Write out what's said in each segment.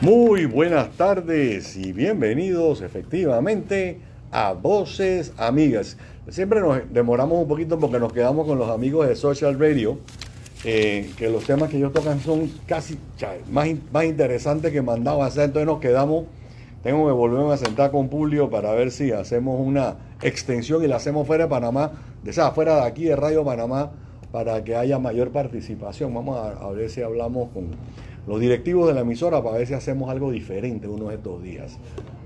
Muy buenas tardes y bienvenidos efectivamente a Voces Amigas. Siempre nos demoramos un poquito porque nos quedamos con los amigos de Social Radio, eh, que los temas que ellos tocan son casi más, más interesantes que mandado a hacer, entonces nos quedamos, tengo que volverme a sentar con Publio para ver si hacemos una extensión y la hacemos fuera de Panamá, de, o sea, fuera de aquí de Radio Panamá, para que haya mayor participación. Vamos a, ver si hablamos con los directivos de la emisora para ver si hacemos algo diferente uno de estos días.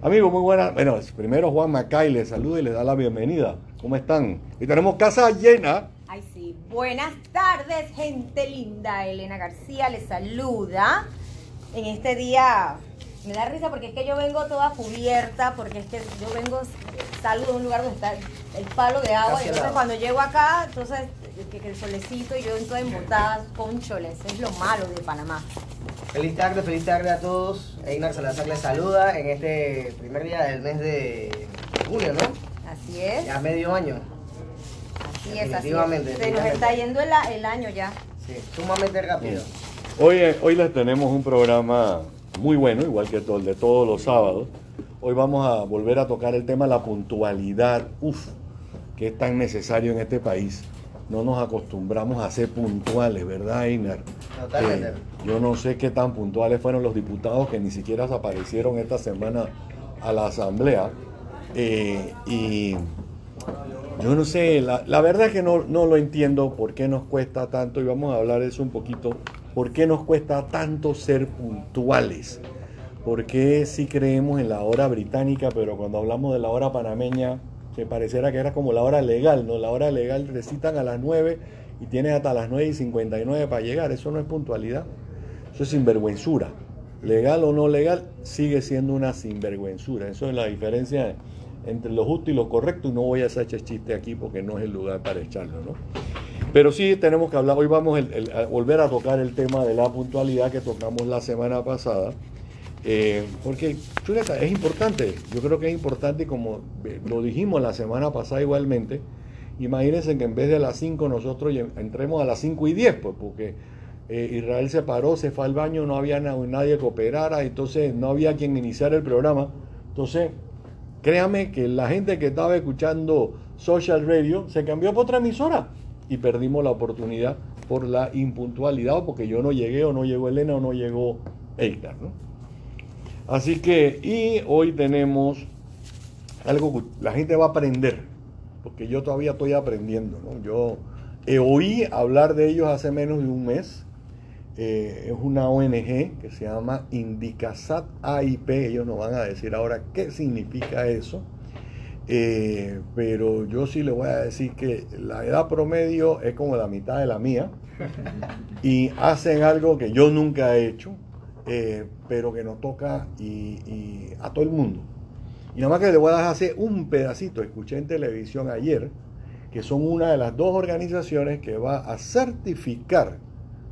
Amigos, muy buenas. Bueno, primero Juan Macay les saluda y les da la bienvenida. ¿Cómo están? Y tenemos casa llena. Ay, sí. Buenas tardes, gente linda. Elena García les saluda en este día me da risa porque es que yo vengo toda cubierta, porque es que yo vengo, salgo de un lugar donde está el palo de agua, y entonces cuando llego acá, entonces que, el solecito y yo en toda embotada con choles, es lo malo de Panamá. Feliz tarde, feliz tarde a todos. Einar Salazar les saluda en este primer día del mes de junio, ¿no? Así es. Ya medio año. Así es, así es. Se nos está yendo el, el año ya. Sí, sumamente rápido. Hoy, hoy les tenemos un programa muy bueno, igual que el de todos los sábados. Hoy vamos a volver a tocar el tema de la puntualidad, uf, que es tan necesario en este país. No nos acostumbramos a ser puntuales, ¿verdad, Einar? Totalmente. Eh, yo no sé qué tan puntuales fueron los diputados que ni siquiera aparecieron esta semana a la asamblea. Eh, y yo no sé, la, la, verdad es que no, no lo entiendo por qué nos cuesta tanto y vamos a hablar de eso un poquito ¿Por qué nos cuesta tanto ser puntuales? ¿Por qué si creemos en la hora británica, pero cuando hablamos de la hora panameña, se pareciera que era como la hora legal, ¿no? La hora legal recitan a las 9 y tienes hasta las 9 y 59 para llegar. Eso no es puntualidad. Eso es sinvergüenzura. Legal o no legal, sigue siendo una sinvergüenzura. Eso es la diferencia entre lo justo y lo correcto. Y no voy a hacer chiste aquí porque no es el lugar para echarlo, ¿no? Pero sí tenemos que hablar, hoy vamos a volver a tocar el tema de la puntualidad que tocamos la semana pasada, eh, porque es importante, yo creo que es importante, como lo dijimos la semana pasada igualmente, imagínense que en vez de las 5 nosotros entremos a las 5 y 10, pues porque eh, Israel se paró, se fue al baño, no había nadie que operara, entonces no había quien iniciara el programa, entonces créame que la gente que estaba escuchando Social Radio se cambió por otra emisora y perdimos la oportunidad por la impuntualidad o porque yo no llegué o no llegó Elena o no llegó Eitar. ¿no? Así que, y hoy tenemos algo que la gente va a aprender, porque yo todavía estoy aprendiendo. ¿no? Yo he oí hablar de ellos hace menos de un mes. Eh, es una ONG que se llama Indicasat AIP. Ellos nos van a decir ahora qué significa eso. Eh, pero yo sí le voy a decir que la edad promedio es como la mitad de la mía y hacen algo que yo nunca he hecho, eh, pero que nos toca y, a todo el mundo. Y nada más que le voy a dejar hacer un pedacito, escuché en televisión ayer, que son una de las dos organizaciones que va a certificar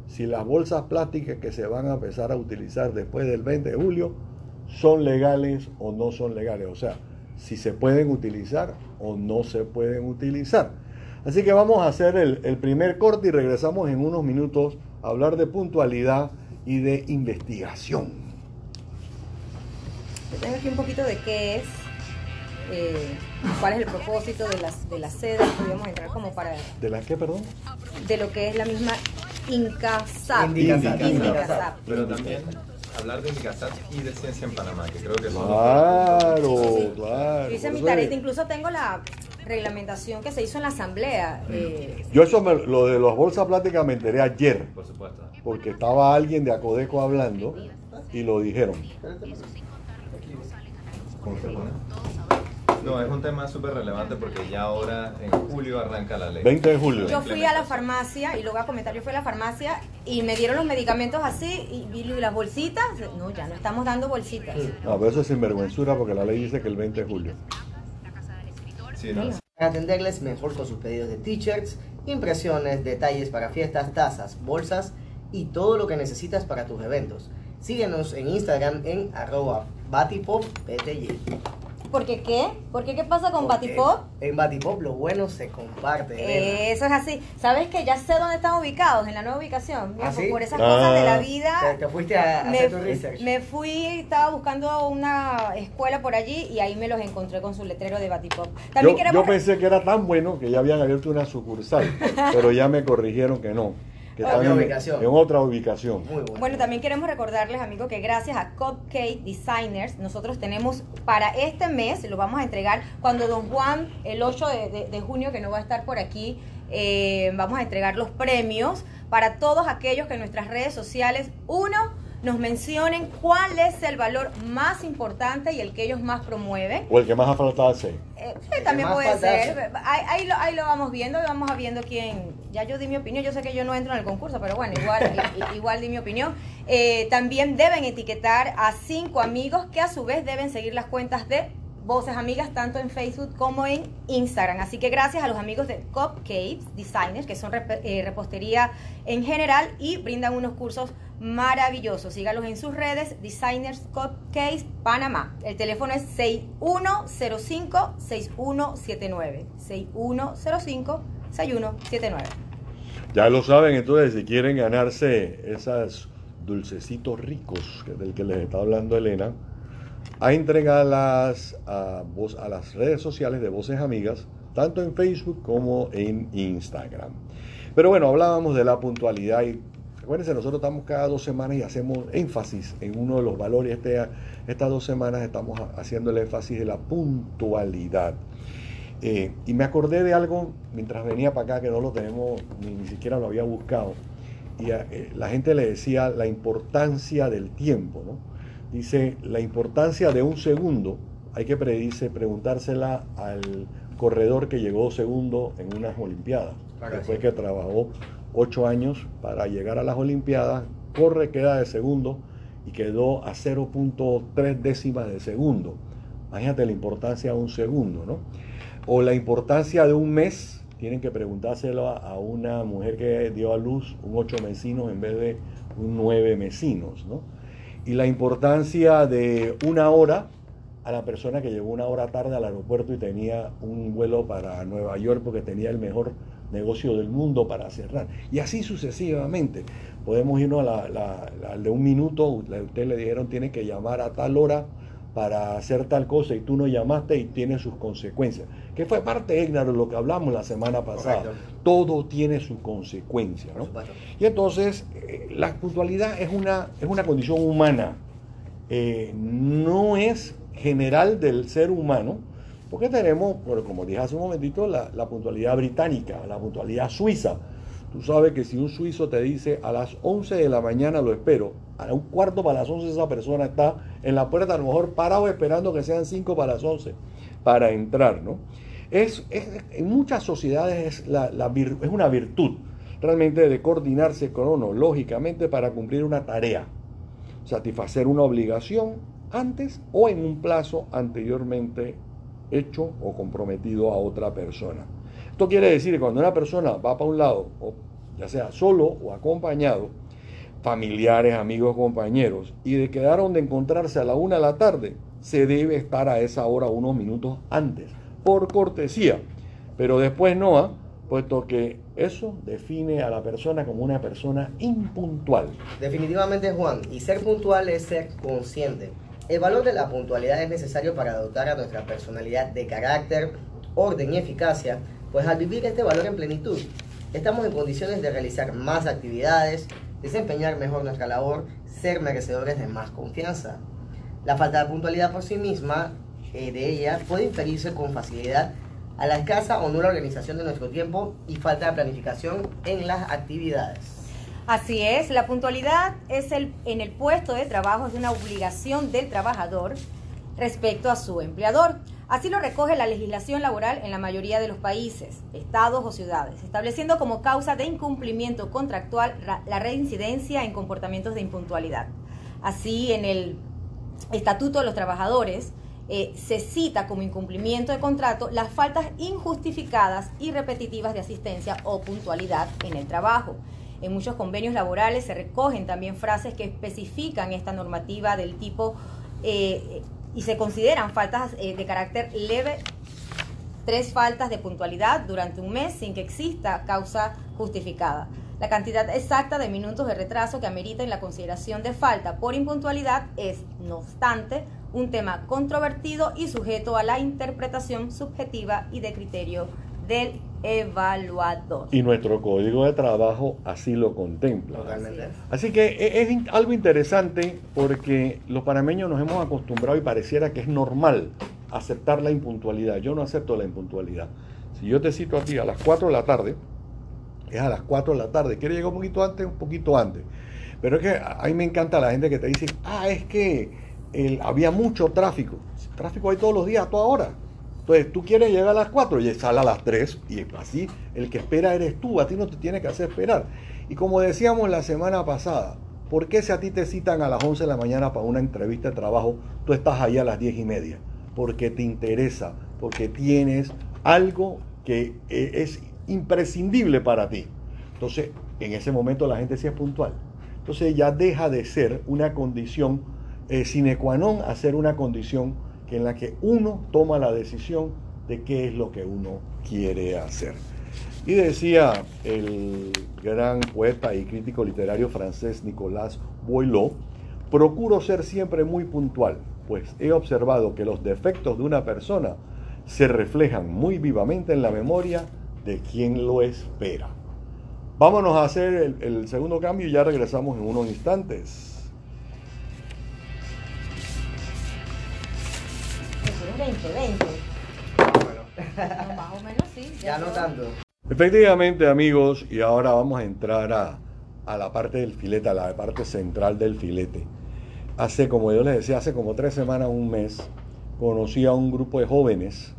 si las bolsas plásticas que se van a empezar a utilizar después del 20 de julio son legales o no son legales. O sea, si se pueden utilizar o no se pueden utilizar. Así que vamos a hacer el, primer corte y regresamos en unos minutos a hablar de puntualidad y de investigación. tengo aquí un poquito de qué es, eh, cuál es el propósito de las, de las sedas, podríamos entrar como para... ¿De la qué, perdón? De lo que es la misma Incasap. Incasap. Pero también hablar de Micasat y de ciencia en Panamá, que creo que son Claro, claro. Hice mi tarea, incluso tengo la reglamentación que se hizo en la asamblea. Eh, Yo eso lo de las bolsas plásticas me enteré ayer. Por supuesto. Porque estaba alguien de Acodeco hablando y lo dijeron. ¿Cómo se pone? No, es un tema súper relevante porque ya ahora en julio arranca la ley. 20 de julio. Yo fui a la farmacia y lo voy a comentar, yo fui a la farmacia y me dieron los medicamentos así y, las bolsitas, no, ya no estamos dando bolsitas. No, pero eso es sinvergüenzura porque la ley dice que el 20 de julio. Sí, no. Para atenderles mejor con sus pedidos de t-shirts, impresiones, detalles para fiestas, tazas, bolsas y todo lo que necesitas para tus eventos. Síguenos en Instagram en arroba batipoppty. ¿Por qué qué? ¿Por qué qué pasa con Batipop? En Batipop lo bueno se comparte. eso es así. ¿Sabes que ya sé dónde están ubicados? En la nueva ubicación. ¿Ah, Por esas cosas de la ah. vida. Te, fuiste a, me, hacer tu research. Me fui, estaba buscando una escuela por allí y ahí me los encontré con su letrero de Batipop. También yo, yo pensé que era tan bueno que ya habían abierto una sucursal, pero ya me corrigieron que no en, otra ubicación. bueno. también queremos recordarles, amigos, que gracias a Cupcake Designers, nosotros tenemos para este mes, lo vamos a entregar cuando Don Juan, el 8 de, junio, que no va a estar por aquí, eh, vamos a entregar los premios para todos aquellos que en nuestras redes sociales, uno, nos mencionen cuál es el valor más importante y el que ellos más promueven. O el que más ha faltado hacer. Eh, también puede ser. Ahí, lo, ahí, lo, vamos viendo y vamos viendo quién. Ya yo di mi opinión. Yo sé que yo no entro en el concurso, pero bueno, igual, igual di mi opinión. Eh, también deben etiquetar a cinco amigos que a su vez deben seguir las cuentas de Voces Amigas tanto en Facebook como en Instagram. Así que gracias a los amigos de Cupcakes Designers, que son eh, repostería en general y brindan unos cursos maravilloso. Sígalos en sus redes, Designers Cupcakes Panamá. El teléfono es 6105-6179. 6105-6179. Ya lo saben, entonces, si quieren ganarse esos dulcecitos ricos del que les está hablando Elena, a entregarlas a, a las redes sociales de Voces Amigas, tanto en Facebook como en Instagram. Pero bueno, hablábamos de la puntualidad y Acuérdense, nosotros estamos cada dos semanas y hacemos énfasis en uno de los valores. Este, estas dos semanas estamos haciendo el énfasis de la puntualidad. Eh, y me acordé de algo mientras venía para acá que no lo tenemos, ni, siquiera lo había buscado. Y eh, la gente le decía la importancia del tiempo. ¿no? Dice, la importancia de un segundo, hay que predice, preguntársela al corredor que llegó segundo en unas Olimpiadas, después que trabajó ocho años para llegar a las Olimpiadas, corre, queda de segundo y quedó a 0.3 décimas de segundo. Imagínate la importancia de un segundo, ¿no? O la importancia de un mes, tienen que preguntárselo a una mujer que dio a luz un ocho mesinos en vez de un nueve mesinos, ¿no? Y la importancia de una hora a la persona que llegó una hora tarde al aeropuerto y tenía un vuelo para Nueva York porque tenía el mejor negocio del mundo para cerrar. Y así sucesivamente. Podemos irnos a la, de un minuto, usted le dijeron tiene que llamar a tal hora para hacer tal cosa y tú no llamaste y tiene sus consecuencias. Que fue parte, de lo que hablamos la semana pasada. Todo tiene su consecuencia. ¿no? Y entonces, eh, la puntualidad es una, es una condición humana. Eh, no es general del ser humano, porque tenemos, como dije hace un momentito, la, puntualidad británica, la puntualidad suiza. Tú sabes que si un suizo te dice a las 11 de la mañana lo espero, a un cuarto para las 11 esa persona está en la puerta, a lo mejor parado esperando que sean 5 para las 11 para entrar, ¿no? Es, en muchas sociedades es, la, una virtud realmente de coordinarse cronológicamente para cumplir una tarea, satisfacer una obligación antes o en un plazo anteriormente hecho o comprometido a otra persona. Esto quiere decir que cuando una persona va para un lado, ya sea solo o acompañado, familiares, amigos, compañeros, y de quedaron de encontrarse a la una de la tarde, se debe estar a esa hora unos minutos antes, por cortesía. Pero después no, ¿ah? puesto que eso define a la persona como una persona impuntual. Definitivamente, Juan, y ser puntual es ser consciente. El valor de la puntualidad es necesario para dotar a nuestra personalidad de carácter, orden y eficacia, pues al vivir este valor en plenitud, estamos en condiciones de realizar más actividades, desempeñar mejor nuestra labor, ser merecedores de más confianza. La falta de puntualidad por sí misma eh, de ella puede inferirse con facilidad a la escasa o nula organización de nuestro tiempo y falta de planificación en las actividades. Así es, la puntualidad es el, en el puesto de trabajo es una obligación del trabajador respecto a su empleador. Así lo recoge la legislación laboral en la mayoría de los países, estados o ciudades, estableciendo como causa de incumplimiento contractual la reincidencia en comportamientos de impuntualidad. Así, en el Estatuto de los Trabajadores eh, se cita como incumplimiento de contrato las faltas injustificadas y repetitivas de asistencia o puntualidad en el trabajo. En muchos convenios laborales se recogen también frases que especifican esta normativa del tipo eh, y se consideran faltas eh, de carácter leve tres faltas de puntualidad durante un mes sin que exista causa justificada. La cantidad exacta de minutos de retraso que amerita en la consideración de falta por impuntualidad es, no obstante, un tema controvertido y sujeto a la interpretación subjetiva y de criterio del evaluador. Y nuestro código de trabajo así lo contempla. Totalmente. Así que e- es algo interesante porque los panameños nos hemos acostumbrado y pareciera que es normal aceptar la impuntualidad. Yo no acepto la impuntualidad. Si yo te cito a ti a las 4 de la tarde, es a las 4 de la tarde. ¿Quieres llegar un poquito antes? Un poquito antes. Pero es que a mí me encanta la gente que te dice, ah, es que había mucho tráfico. Tráfico hay todos los días, a toda hora. Entonces, tú quieres llegar a las 4 y sale a las 3 y así el que espera eres tú, a ti no te tiene que hacer esperar. Y como decíamos la semana pasada, ¿por qué si a ti te citan a las 11 de la mañana para una entrevista de trabajo, tú estás ahí a las 10 y media? Porque te interesa, porque tienes algo que eh, es imprescindible para ti. Entonces, en ese momento la gente sí es puntual. Entonces ya deja de ser una condición eh, sine qua non a una condición que en la que uno toma la decisión de qué es lo que uno quiere hacer. Y decía el gran poeta y crítico literario francés Nicolas Boileau, procuro ser siempre muy puntual, pues he observado que los defectos de una persona se reflejan muy vivamente en la memoria de quien lo espera. Vámonos a hacer el, el segundo cambio y ya regresamos en unos instantes. Eso es 2020. Bueno, No, más o menos sí. ya no yo- tanto. Efectivamente, amigos, y ahora vamos a entrar a, a la parte del filete, a la parte central del filete. Hace, como yo les decía, hace como tres semanas, un mes, conocí a un grupo de jóvenes.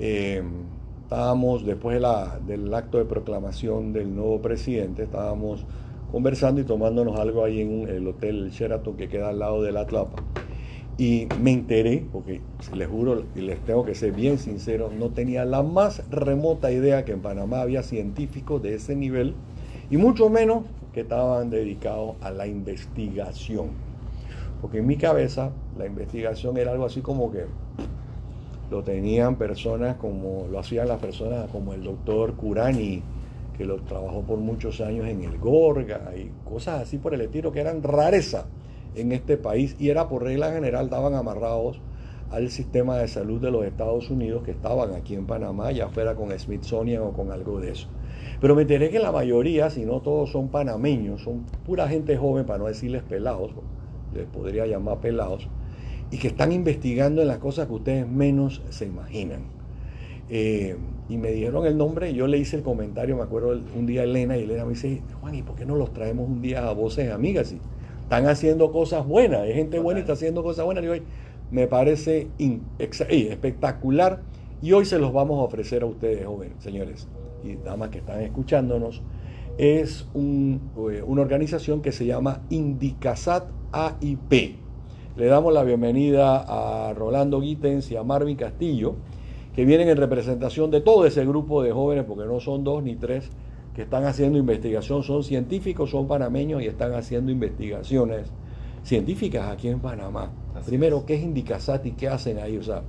eh, estábamos, después de la- del acto de proclamación del nuevo presidente, estábamos conversando y tomándonos algo ahí en el hotel Sheraton que queda al lado de la Tlapa. Y me enteré, porque les juro y les tengo que ser bien sincero, no tenía la más remota idea que en Panamá había científicos de ese nivel y mucho menos que estaban dedicados a la investigación. Porque en mi cabeza la investigación era algo así como que lo tenían personas como lo hacían las personas como el doctor Curani, que lo trabajó por muchos años en el Gorga y cosas así por el estilo que eran rareza en este país y era por regla general estaban amarrados al sistema de salud de los Estados Unidos que estaban aquí en Panamá, ya fuera con Smithsonian o con algo de eso. Pero me enteré que la mayoría, si no todos son panameños, son pura gente joven, para no decirles pelados, les podría llamar pelados, y que están investigando en las cosas que ustedes menos se imaginan. Eh, y me dijeron el nombre, yo le hice el comentario, me acuerdo un día a Elena, y Elena me dice, Juan, ¿y por qué no los traemos un día a voces amigas? Y están haciendo cosas buenas, hay gente buena y está haciendo cosas buenas. Y hoy me parece espectacular, y hoy se los vamos a ofrecer a ustedes, jóvenes, señores y damas que están escuchándonos. Es un, eh, una organización que se llama Indicasat AIP. Le damos la bienvenida a Rolando Gittens y a Marvin Castillo, que vienen en representación de todo ese grupo de jóvenes, porque no son dos ni tres que están haciendo investigación, son científicos, son panameños y están haciendo investigaciones científicas aquí en Panamá. Así Primero, es. ¿qué es Indicasat y qué hacen ahí? O sea,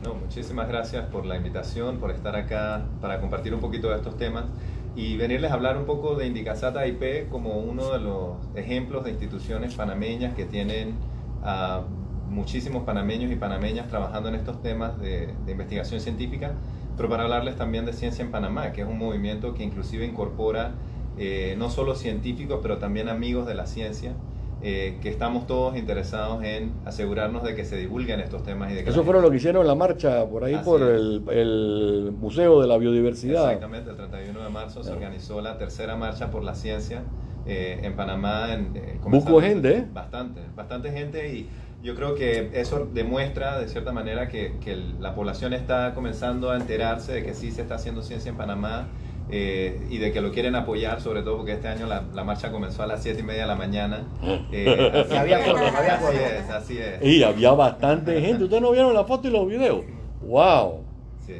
No, muchísimas gracias por la invitación, por estar acá para compartir un poquito de estos temas y venirles a hablar un poco de Indicasata IP como uno de los ejemplos de instituciones panameñas que tienen a muchísimos panameños y panameñas trabajando en estos temas de, de investigación científica, pero para hablarles también de Ciencia en Panamá, que es un movimiento que inclusive incorpora eh, no solo científicos, pero también amigos de la ciencia. eh, que estamos todos interesados en asegurarnos de que se divulguen estos temas y de que Eso fueron gente- lo que hicieron en la marcha por ahí Así por el, el Museo de la Biodiversidad. Exactamente, el 31 de marzo se Claro. organizó la tercera marcha por la ciencia eh, en Panamá. En, eh, gente, ¿eh? Bastante, bastante gente y yo creo que eso demuestra de cierta manera que, la población está comenzando a enterarse de que sí se está haciendo ciencia en Panamá eh, y de que lo quieren apoyar, sobre todo porque este año la, la marcha comenzó a las 7 y media de la mañana. Eh, así Y había que- fotos, había así fotos. es, así es. Y había bastante gente. ¿Ustedes no vieron la foto y los videos? ¡Wow! Sí.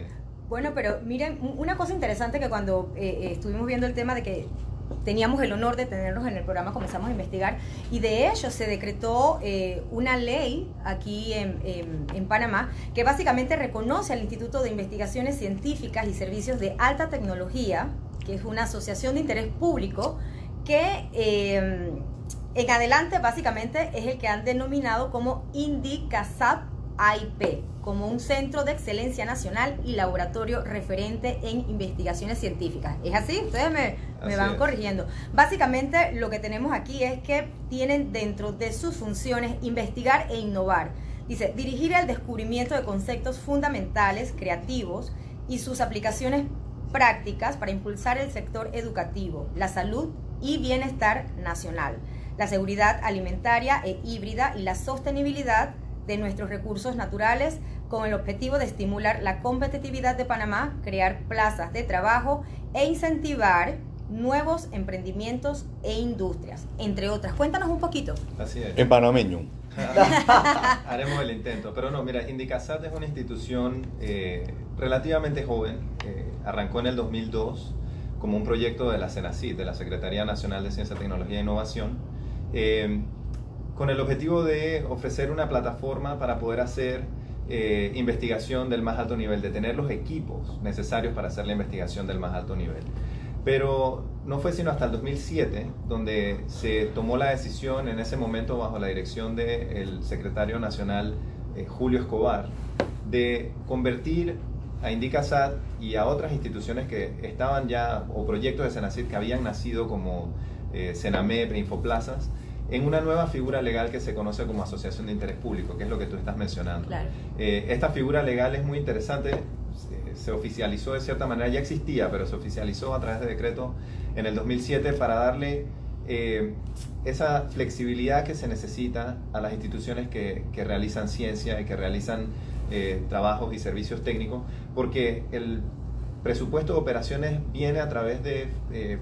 Bueno, pero miren, un- una cosa interesante que cuando eh, eh, estuvimos viendo el tema de que teníamos el honor de tenerlos en el programa, comenzamos a investigar y de hecho se decretó eh, una ley aquí en, en, Panamá que básicamente reconoce al Instituto de Investigaciones Científicas y Servicios de Alta Tecnología, que es una asociación de interés público que eh, en adelante básicamente es el que han denominado como INDICASAP AIP como un centro de excelencia nacional y laboratorio referente en investigaciones científicas. ¿Es así? Ustedes me, van corrigiendo. Básicamente lo que tenemos aquí es que tienen dentro de sus funciones investigar e innovar. Dice, dirigir el descubrimiento de conceptos fundamentales, creativos y sus aplicaciones prácticas para impulsar el sector educativo, la salud y bienestar nacional, la seguridad alimentaria e híbrida y la sostenibilidad de nuestros recursos naturales con el objetivo de estimular la competitividad de Panamá, crear plazas de trabajo e incentivar nuevos emprendimientos e industrias, entre otras. Cuéntanos un poquito. Así es. En panameño. Haremos el intento. Pero no, mira, Indicasat es una institución eh, relativamente joven. Eh, arrancó en el 2002 como un proyecto de la CENACID, de la Secretaría Nacional de Ciencia, Tecnología e Innovación. Eh, con el objetivo de ofrecer una plataforma para poder hacer eh, investigación del más alto nivel, de tener los equipos necesarios para hacer la investigación del más alto nivel. Pero no fue sino hasta el 2007 donde se tomó la decisión, en ese momento bajo la dirección del secretario nacional eh, Julio Escobar, de convertir a Indicasat y a otras instituciones que estaban ya, o proyectos de Senacid que habían nacido como eh, Senamep, Infoplazas, en una nueva figura legal que se conoce como asociación de interés público, que es lo que tú estás mencionando. Eh, esta figura legal es muy interesante, se, oficializó de cierta manera, ya existía, pero se oficializó a través de decreto en el 2007 para darle eh, esa flexibilidad que se necesita a las instituciones que, realizan ciencia y que realizan eh, trabajos y servicios técnicos, porque el presupuesto de operaciones viene a través de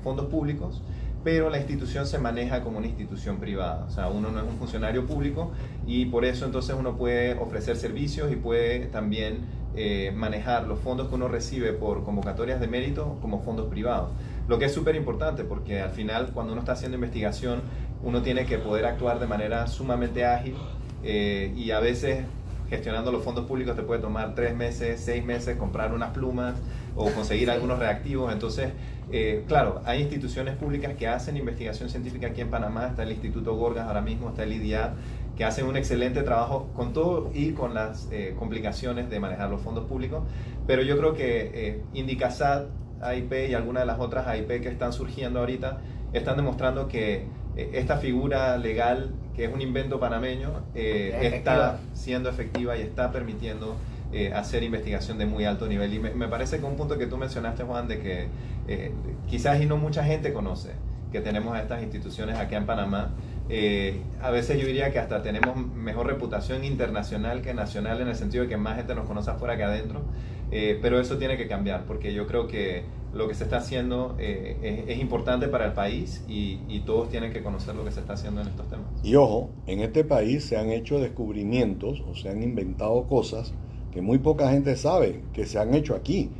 fondos públicos pero la institución se maneja como una institución privada. O sea, uno no es un funcionario público y por eso entonces uno puede ofrecer servicios y puede también eh, manejar los fondos que uno recibe por convocatorias de mérito como fondos privados. Lo que es súper importante porque al final cuando uno está haciendo investigación uno tiene que poder actuar de manera sumamente ágil eh, y a veces gestionando los fondos públicos te puede tomar tres meses, seis meses comprar unas plumas o conseguir algunos reactivos. Entonces, eh, claro, hay instituciones públicas que hacen investigación científica aquí en Panamá, está el Instituto Gorgas ahora mismo, está el IDIA, que hacen un excelente trabajo con todo y con las eh, complicaciones de manejar los fondos públicos, pero yo creo que eh, Indicasat, AIP y algunas de las otras AIP que están surgiendo ahorita están demostrando que esta figura legal, que es un invento panameño, está siendo efectiva y está permitiendo eh, hacer investigación de muy alto nivel. Y me, parece que un punto que tú mencionaste, Juan, de que eh, quizás y no mucha gente conoce que tenemos estas instituciones aquí en Panamá. Eh, a veces yo diría que hasta tenemos mejor reputación internacional que nacional en el sentido de que más gente nos conoce afuera que adentro, pero eso tiene que cambiar porque yo creo que lo que se está haciendo es, importante para el país y, todos tienen que conocer lo que se está haciendo en estos temas. Y ojo, en este país se han hecho descubrimientos o se han inventado cosas que muy poca gente sabe que se han hecho aquí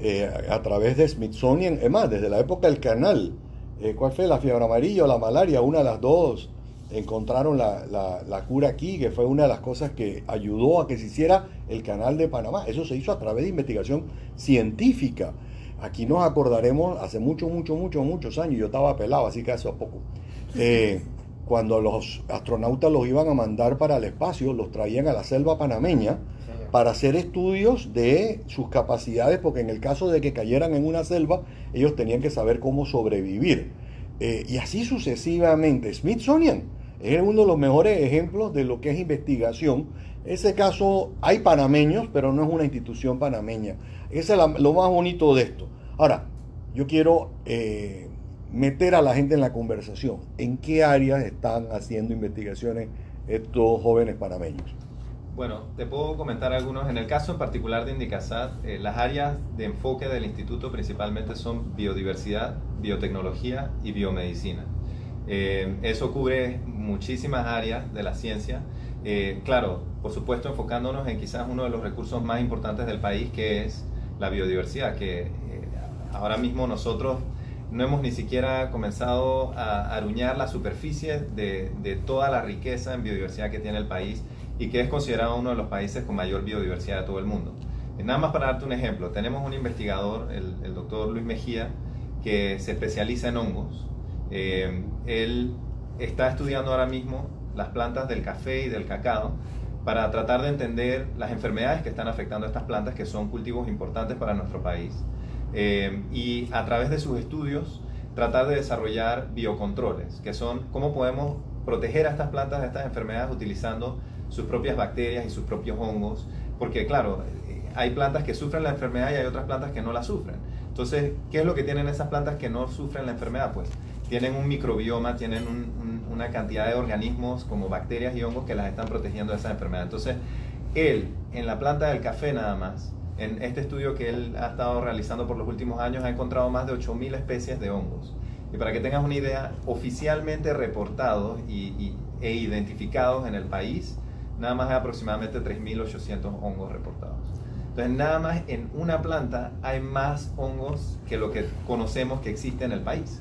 eh, a través de Smithsonian, es más, desde la época del canal, eh, ¿cuál fue? La fiebre amarilla o la malaria, una de las dos encontraron la, la, cura aquí, que fue una de las cosas que ayudó a que se hiciera el canal de Panamá. Eso se hizo a través de investigación científica. Aquí nos acordaremos hace muchos, muchos, muchos, muchos años, yo estaba pelado, así que hace poco, eh, cuando los astronautas los iban a mandar para el espacio, los traían a la selva panameña para hacer estudios de sus capacidades, porque en el caso de que cayeran en una selva, ellos tenían que saber cómo sobrevivir. Eh, y así sucesivamente. Smithsonian es uno de los mejores ejemplos de lo que es investigación. Ese caso hay panameños, pero no es una institución panameña. Ese es lo más bonito de esto. Ahora, yo quiero eh, meter a la gente en la conversación. ¿En qué áreas están haciendo investigaciones estos jóvenes panameños? Bueno, te puedo comentar algunos. En el caso en particular de Indicasat, eh, las áreas de enfoque del instituto principalmente son biodiversidad, biotecnología y biomedicina. Eh, eso cubre muchísimas áreas de la ciencia. Eh, claro, por supuesto enfocándonos en quizás uno de los recursos más importantes del país, que es la biodiversidad, que ahora mismo nosotros no hemos ni siquiera comenzado a aruñar la superficie de, de toda la riqueza en biodiversidad que tiene el país y que es considerado uno de los países con mayor biodiversidad de todo el mundo. Nada más para darte un ejemplo, tenemos un investigador, el, el doctor Luis Mejía, que se especializa en hongos. Eh, él está estudiando ahora mismo las plantas del café y del cacao para tratar de entender las enfermedades que están afectando a estas plantas, que son cultivos importantes para nuestro país. Eh, y a través de sus estudios, tratar de desarrollar biocontroles, que son cómo podemos proteger a estas plantas de estas enfermedades utilizando sus propias bacterias y sus propios hongos, porque claro, hay plantas que sufren la enfermedad y hay otras plantas que no la sufren. Entonces, ¿qué es lo que tienen esas plantas que no sufren la enfermedad? Pues tienen un microbioma, tienen una cantidad de organismos como bacterias y hongos que las están protegiendo de esa enfermedad. Entonces, él, en la planta del café nada más, en este estudio que él ha estado realizando por los últimos años, ha encontrado más de 8.000 especies de hongos. Y para que tengas una idea, oficialmente reportados y, e identificados en el país, nada más hay aproximadamente 3.800 hongos reportados. Entonces, nada más en una planta hay más hongos que lo que conocemos que existe en el país.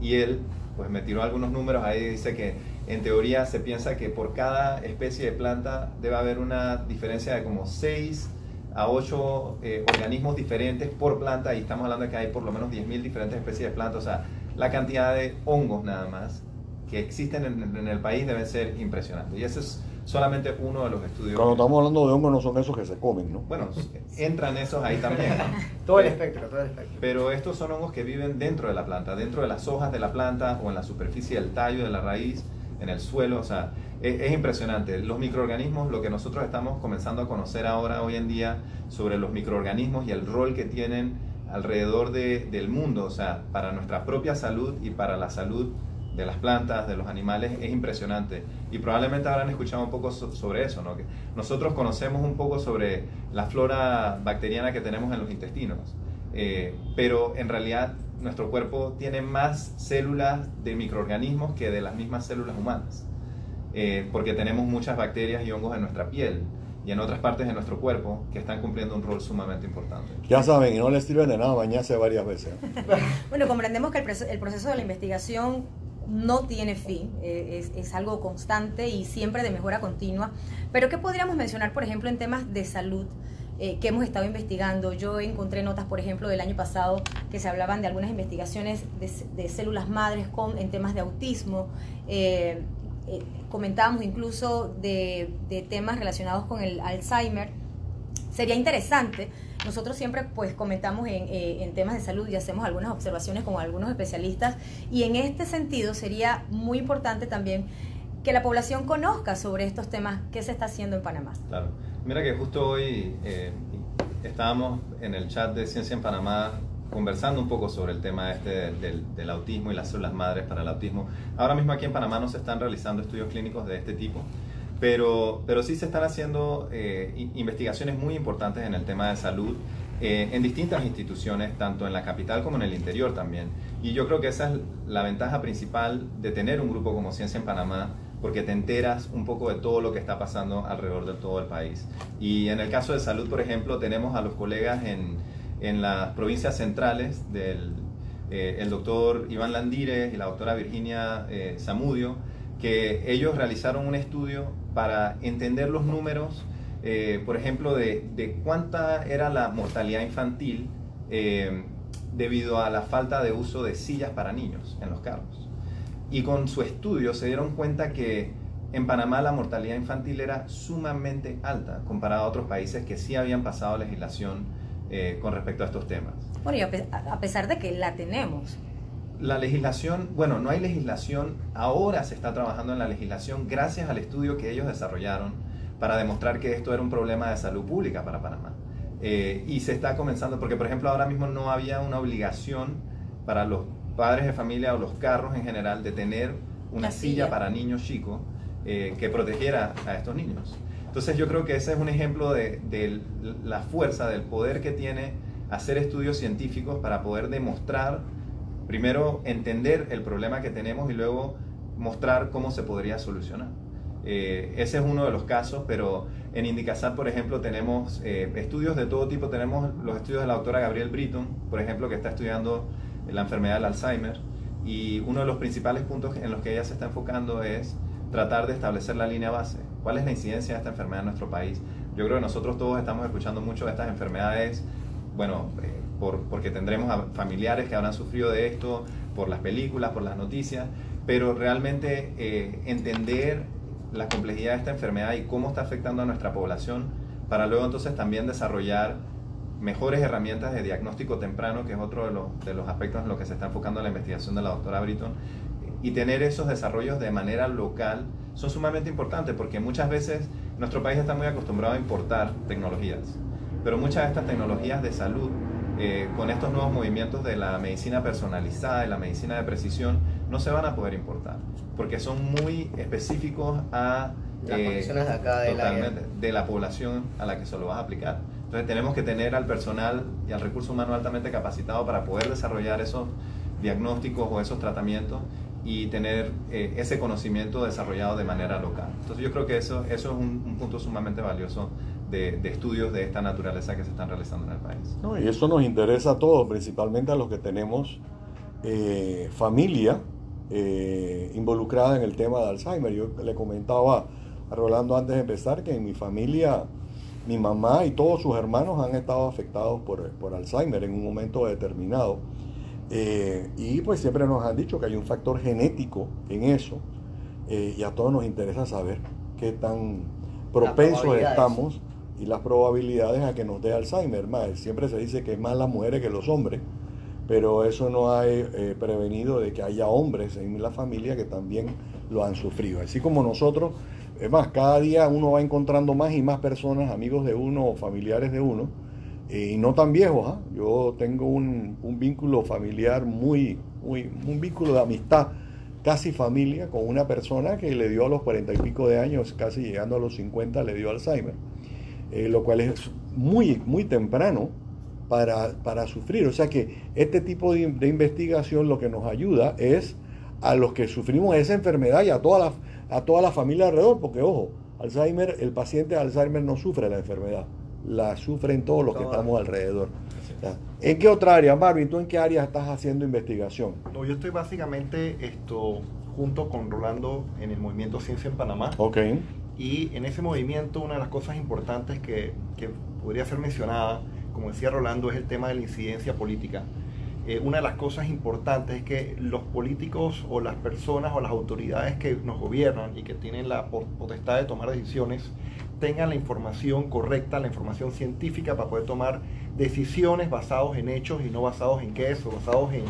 Y él, pues me tiró algunos números ahí, dice que en teoría se piensa que por cada especie de planta debe haber una diferencia de como 6 a 8 eh, organismos diferentes por planta y estamos hablando de que hay por lo menos 10.000 diferentes especies de plantas, o sea, la cantidad de hongos nada más que existen en, en el país debe ser impresionante. Y ese es solamente uno de los estudios. Cuando estamos hablando de hongos no son esos que se comen, ¿no? Bueno, entran esos ahí también. todo el espectro, todo el espectro. Pero estos son hongos que viven dentro de la planta, dentro de las hojas de la planta o en la superficie del tallo de la raíz, en el suelo, o sea, es, impresionante. Los microorganismos, lo que nosotros estamos comenzando a conocer ahora, hoy en día, sobre los microorganismos y el rol que tienen alrededor del mundo, o sea, para nuestra propia salud y para la salud de las plantas, de los animales, es impresionante. Y probablemente habrán escuchado un poco sobre eso, ¿no? Que nosotros conocemos un poco sobre la flora bacteriana que tenemos en los intestinos, eh, pero en realidad nuestro cuerpo tiene más células de microorganismos que de las mismas células humanas, eh, porque tenemos muchas bacterias y hongos en nuestra piel y en otras partes de nuestro cuerpo que están cumpliendo un rol sumamente importante. Ya saben, y no les sirve de nada bañarse varias veces. bueno, comprendemos que el proceso de la investigación no tiene fin, eh, es, algo constante y siempre de mejora continua. Pero ¿qué podríamos mencionar, por ejemplo, en temas de salud? Eh, que hemos estado investigando. Yo encontré notas, por ejemplo, del año pasado que se hablaban de algunas investigaciones de, células madres con, en temas de autismo. Eh, comentábamos incluso de, de temas relacionados con el Alzheimer. Sería interesante nosotros siempre pues comentamos eh, en, temas de salud y hacemos algunas observaciones con algunos especialistas y en este sentido sería muy importante también que la población conozca sobre estos temas que se está haciendo en Panamá. Claro. Mira que justo hoy eh, estábamos en el chat de Ciencia en Panamá conversando un poco sobre el tema este del, del, autismo y las células madres para el autismo. Ahora mismo aquí en Panamá no se están realizando estudios clínicos de este tipo. Pero, pero sí se están haciendo eh, investigaciones muy importantes en el tema de salud eh, en distintas instituciones, tanto en la capital como en el interior también. Y yo creo que esa es la ventaja principal de tener un grupo como Ciencia en Panamá, porque te enteras un poco de todo lo que está pasando alrededor de todo el país. Y en el caso de salud, por ejemplo, tenemos a los colegas en, en las provincias centrales del eh, el doctor Iván Landírez y la doctora Virginia Zamudio, que ellos realizaron un estudio para entender los números, eh, por ejemplo, de, cuánta era la mortalidad infantil eh, debido a la falta de uso de sillas para niños en los carros. Y con su estudio se dieron cuenta que en Panamá la mortalidad infantil era sumamente alta comparado a otros países que sí habían pasado legislación eh, con respecto a estos temas. Bueno, y a pesar de que la tenemos, la legislación, bueno, no hay legislación, ahora se está trabajando en la legislación gracias al estudio que ellos desarrollaron para demostrar que esto era un problema de salud pública para Panamá. Eh, y se está comenzando, porque por ejemplo ahora mismo no había una obligación para los padres de familia o los carros en general de tener una silla. para niños chicos eh, que protegiera a estos niños. Entonces yo creo que ese es un ejemplo de, de la fuerza, del poder que tiene hacer estudios científicos para poder demostrar primero entender el problema que tenemos y luego mostrar cómo se podría solucionar. Eh, ese es uno de los casos, pero en Indicasat, por ejemplo, tenemos eh, estudios de todo tipo. Tenemos los estudios de la doctora Gabriel Britton, por ejemplo, que está estudiando la enfermedad del Alzheimer y uno de los principales puntos en los que ella se está enfocando es tratar de establecer la línea base. ¿Cuál es la incidencia de esta enfermedad en nuestro país? Yo creo que nosotros todos estamos escuchando mucho de estas enfermedades, bueno, eh, por, porque tendremos familiares que habrán sufrido de esto, por las películas, por las noticias, pero realmente eh, entender la complejidad de esta enfermedad y cómo está afectando a nuestra población para luego entonces también desarrollar mejores herramientas de diagnóstico temprano, que es otro de los, de los aspectos en los que se está enfocando la investigación de la doctora Britton, y tener esos desarrollos de manera local son sumamente importantes porque muchas veces nuestro país está muy acostumbrado a importar tecnologías, pero muchas de estas tecnologías de salud, eh, con estos nuevos movimientos de la medicina personalizada, y la medicina de precisión, no se van a poder importar, porque son muy específicos a las eh, condiciones de acá de la población a la que se lo vas a aplicar. Entonces tenemos que tener al personal y al recurso humano altamente capacitado para poder desarrollar esos diagnósticos o esos tratamientos y tener eh, ese conocimiento desarrollado de manera local. Entonces yo creo que eso, eso es un, punto sumamente valioso de, estudios de esta naturaleza que se están realizando en el país. No, y eso nos interesa a todos, principalmente a los que tenemos eh, familia eh, involucrada en el tema de Alzheimer. Yo le comentaba a Rolando antes de empezar que en mi familia, mi mamá y todos sus hermanos han estado afectados por, por Alzheimer en un momento determinado. Eh, y pues siempre nos han dicho que hay un factor genético en eso eh, y a todos nos interesa saber qué tan propensos estamos y las probabilidades a que nos dé Alzheimer. Más, siempre se dice que es más las mujeres que los hombres, pero eso no ha eh, prevenido de que haya hombres en la familia que también lo han sufrido. Así como nosotros, es más, cada día uno va encontrando más y más personas, amigos de uno o familiares de uno, y no tan viejos. ¿ah? Yo tengo un, vínculo familiar muy, muy, un vínculo de amistad, casi familia, con una persona que le dio a los cuarenta y pico de años, casi llegando a los 50, le dio Alzheimer, eh, lo cual es muy, muy temprano para, para, sufrir. O sea que este tipo de, de, investigación lo que nos ayuda es a los que sufrimos esa enfermedad y a toda la, a toda la familia alrededor, porque ojo, Alzheimer, el paciente de Alzheimer no sufre la enfermedad la sufren todos los que estamos alrededor. ¿En qué otra área, Marvin? ¿Tú en qué área estás haciendo investigación? No, yo estoy básicamente esto junto con Rolando en el movimiento Ciencia en Panamá. Ok. Y en ese movimiento una de las cosas importantes que, que podría ser mencionada, como decía Rolando, es el tema de la incidencia política. Eh, una de las cosas importantes es que los políticos o las personas o las autoridades que nos gobiernan y que tienen la potestad de tomar decisiones tengan la información correcta, la información científica para poder tomar decisiones basados en hechos y no basados en queso, basados en,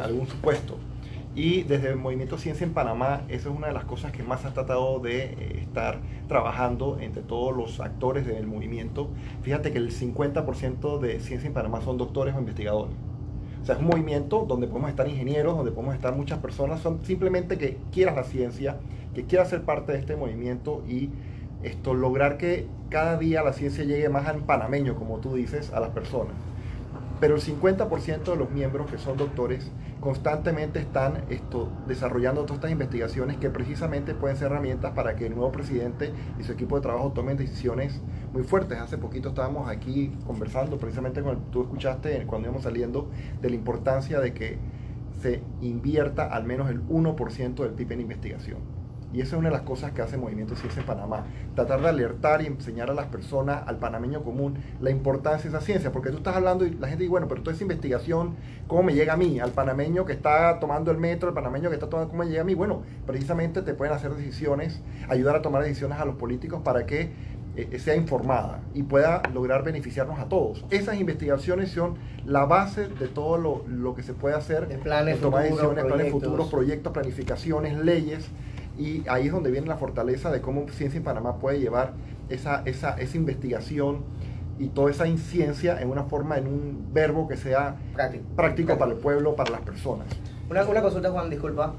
algún supuesto. Y desde el Movimiento Ciencia en Panamá, esa es una de las cosas que más ha tratado de eh, estar trabajando entre todos los actores del movimiento. Fíjate que el 50% de Ciencia en Panamá son doctores o investigadores. O sea, es un movimiento donde podemos estar ingenieros, donde podemos estar muchas personas, son simplemente que quieras la ciencia, que quieras ser parte de este movimiento y esto, lograr que cada día la ciencia llegue más al panameño, como tú dices, a las personas. Pero el 50% de los miembros que son doctores constantemente están esto, desarrollando todas estas investigaciones que precisamente pueden ser herramientas para que el nuevo presidente y su equipo de trabajo tomen decisiones muy fuertes. Hace poquito estábamos aquí conversando precisamente con el, tú escuchaste cuando íbamos saliendo de la importancia de que se invierta al menos el 1% del PIB en investigación. Y esa es una de las cosas que hace Movimiento Ciencia en Panamá. Tratar de alertar y enseñar a las personas, al panameño común, la importancia de esa ciencia. Porque tú estás hablando y la gente dice, bueno, pero toda esa investigación, ¿cómo me llega a mí? Al panameño que está tomando el metro, al panameño que está tomando, ¿cómo me llega a mí? Bueno, precisamente te pueden hacer decisiones, ayudar a tomar decisiones a los políticos para que eh, sea informada y pueda lograr beneficiarnos a todos. Esas investigaciones son la base de todo lo, que se puede hacer en planes, tomar decisiones, planes futuros, proyectos, planificaciones, leyes y ahí es donde viene la fortaleza de cómo Ciencia en Panamá puede llevar esa, esa, esa investigación y toda esa ciencia en una forma, en un verbo que sea práctico, para el pueblo, para las personas. Una, una consulta, Juan, disculpa.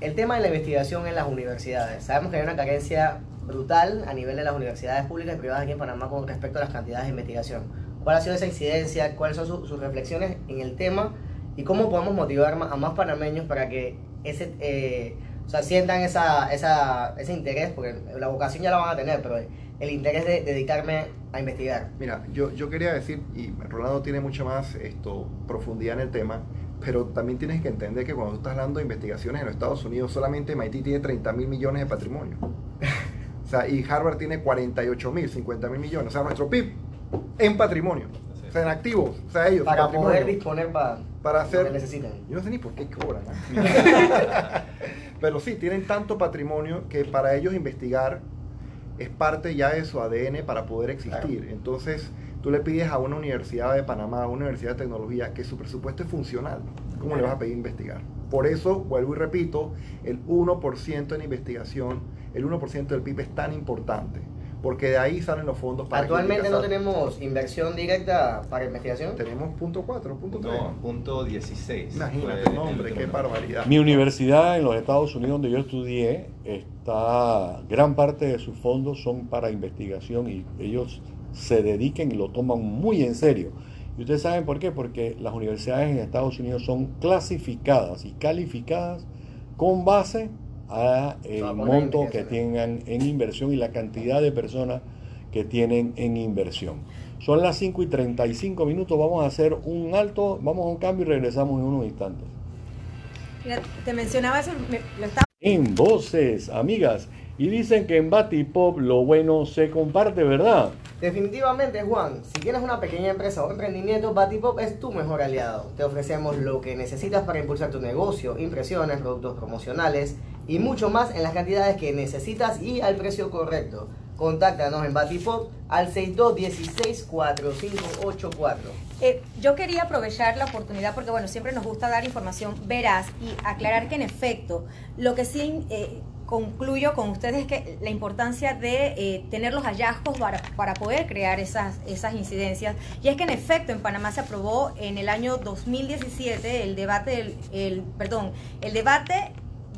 El tema de la investigación en las universidades. Sabemos que hay una carencia brutal a nivel de las universidades públicas y privadas aquí en Panamá con respecto a las cantidades de investigación. ¿Cuál ha sido esa incidencia? ¿Cuáles son sus reflexiones en el tema? ¿Y cómo podemos motivar a más panameños para que ese, eh, O sea, sientan esa, esa, ese interés, porque la vocación ya la van a tener, pero el interés de dedicarme a investigar. Mira, yo, yo quería decir, y Rolando tiene mucha más esto, profundidad en el tema, pero también tienes que entender que cuando tú estás hablando de investigaciones en los Estados Unidos, solamente MIT tiene 30 mil millones de patrimonio. o sea, y Harvard tiene 48 mil, 50 mil millones. O sea, nuestro PIB en patrimonio. En activos. O sea, ellos. Para poder disponer para, para hacer. lo que necesitan. Yo no sé ni por qué cobran. Pero sí, tienen tanto patrimonio que para ellos investigar es parte ya de su ADN para poder existir. Claro. Entonces, tú le pides a una universidad de Panamá, a una universidad de tecnología, que su presupuesto es funcional. ¿Cómo le vas a pedir investigar? Por eso, vuelvo y repito, el 1% en investigación, el 1% del PIB es tan importante. Porque de ahí salen los fondos para Actualmente no tenemos inversión directa para investigación. Tenemos punto 4, punto 3. No, punto 16. Imagínate, Fue no, el hombre, otro qué barbaridad. Mi universidad en los Estados Unidos, donde yo estudié, está gran parte de sus fondos son para investigación y ellos se dediquen y lo toman muy en serio. Y ustedes saben por qué, porque las universidades en Estados Unidos son clasificadas y calificadas con base a el por la monto que tengan en inversión y la cantidad de personas que tienen en inversión. Son las 5 y 35 minutos, vamos a hacer un alto, vamos a un cambio y regresamos en unos instantes. Mira, te mencionaba eso, me- lo estaba en voces, amigas. Y dicen que en Batipop lo bueno se comparte, ¿verdad? Definitivamente, Juan, si tienes una pequeña empresa o emprendimiento, Batipop es tu mejor aliado. Te ofrecemos lo que necesitas para impulsar tu negocio, impresiones, productos promocionales y mucho más en las cantidades que necesitas y al precio correcto. Contáctanos en Batipop al 6216-4584. Eh, yo quería aprovechar la oportunidad porque, bueno, siempre nos gusta dar información veraz y aclarar que, en efecto, lo que sí eh, concluyo con ustedes es que la importancia de eh, tener los hallazgos para, para poder crear esas, esas incidencias. Y es que, en efecto, en Panamá se aprobó en el año 2017 el debate, del, el, perdón, el debate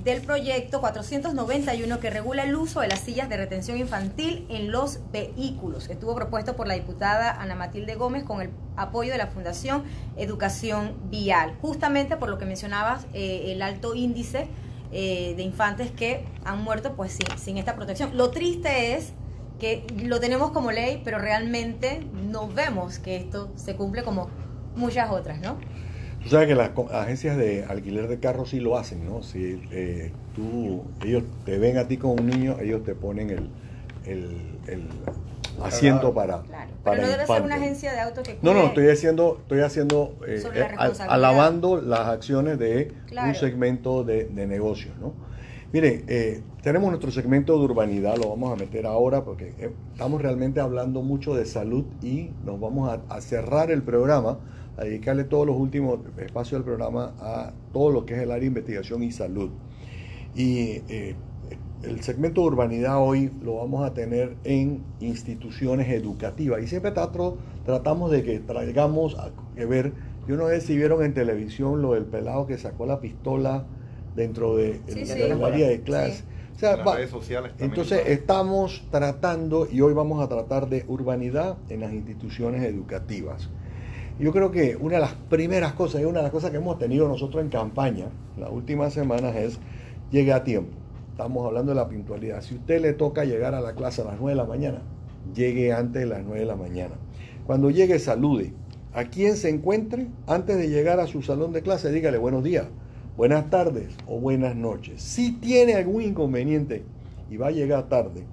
del proyecto 491 que regula el uso de las sillas de retención infantil en los vehículos. Estuvo propuesto por la diputada Ana Matilde Gómez con el apoyo de la Fundación Educación Vial, justamente por lo que mencionabas, eh, el alto índice eh, de infantes que han muerto pues sin, sin esta protección. Lo triste es que lo tenemos como ley, pero realmente no vemos que esto se cumple como muchas otras, ¿no? Tú sabes que las agencias de alquiler de carros sí lo hacen, ¿no? Si eh, tú, ellos te ven a ti con un niño, ellos te ponen el, el, el asiento para, Claro. para Pero no debe ser una agencia de autos que No, no, estoy haciendo, estoy haciendo, eh, Sobre la eh, alabando las acciones de Claro. un segmento de, de negocios, ¿no? Mire, eh, tenemos nuestro segmento de urbanidad, lo vamos a meter ahora porque eh, estamos realmente hablando mucho de salud y nos vamos a, a cerrar el programa, a dedicarle todos los últimos espacios del programa a todo lo que es el área de investigación y salud. Y eh, el segmento de urbanidad hoy lo vamos a tener en instituciones educativas. Y siempre trato- tratamos de que traigamos a que ver, yo no sé si vieron en televisión lo del pelado que sacó la pistola dentro de, Sí, el- sí. del área de clase. Sí. O sea, En las va- redes sociales también entonces está. estamos tratando, y hoy vamos a tratar de urbanidad en las instituciones educativas. Yo creo que una de las primeras cosas y una de las cosas que hemos tenido nosotros en campaña las últimas semanas es llegue a tiempo. Estamos hablando de la puntualidad. Si usted le toca llegar a la clase a las 9 de la mañana, llegue antes de las 9 de la mañana. Cuando llegue, salude. A quien se encuentre, antes de llegar a su salón de clase, dígale buenos días, buenas tardes o buenas noches. Si tiene algún inconveniente y va a llegar tarde,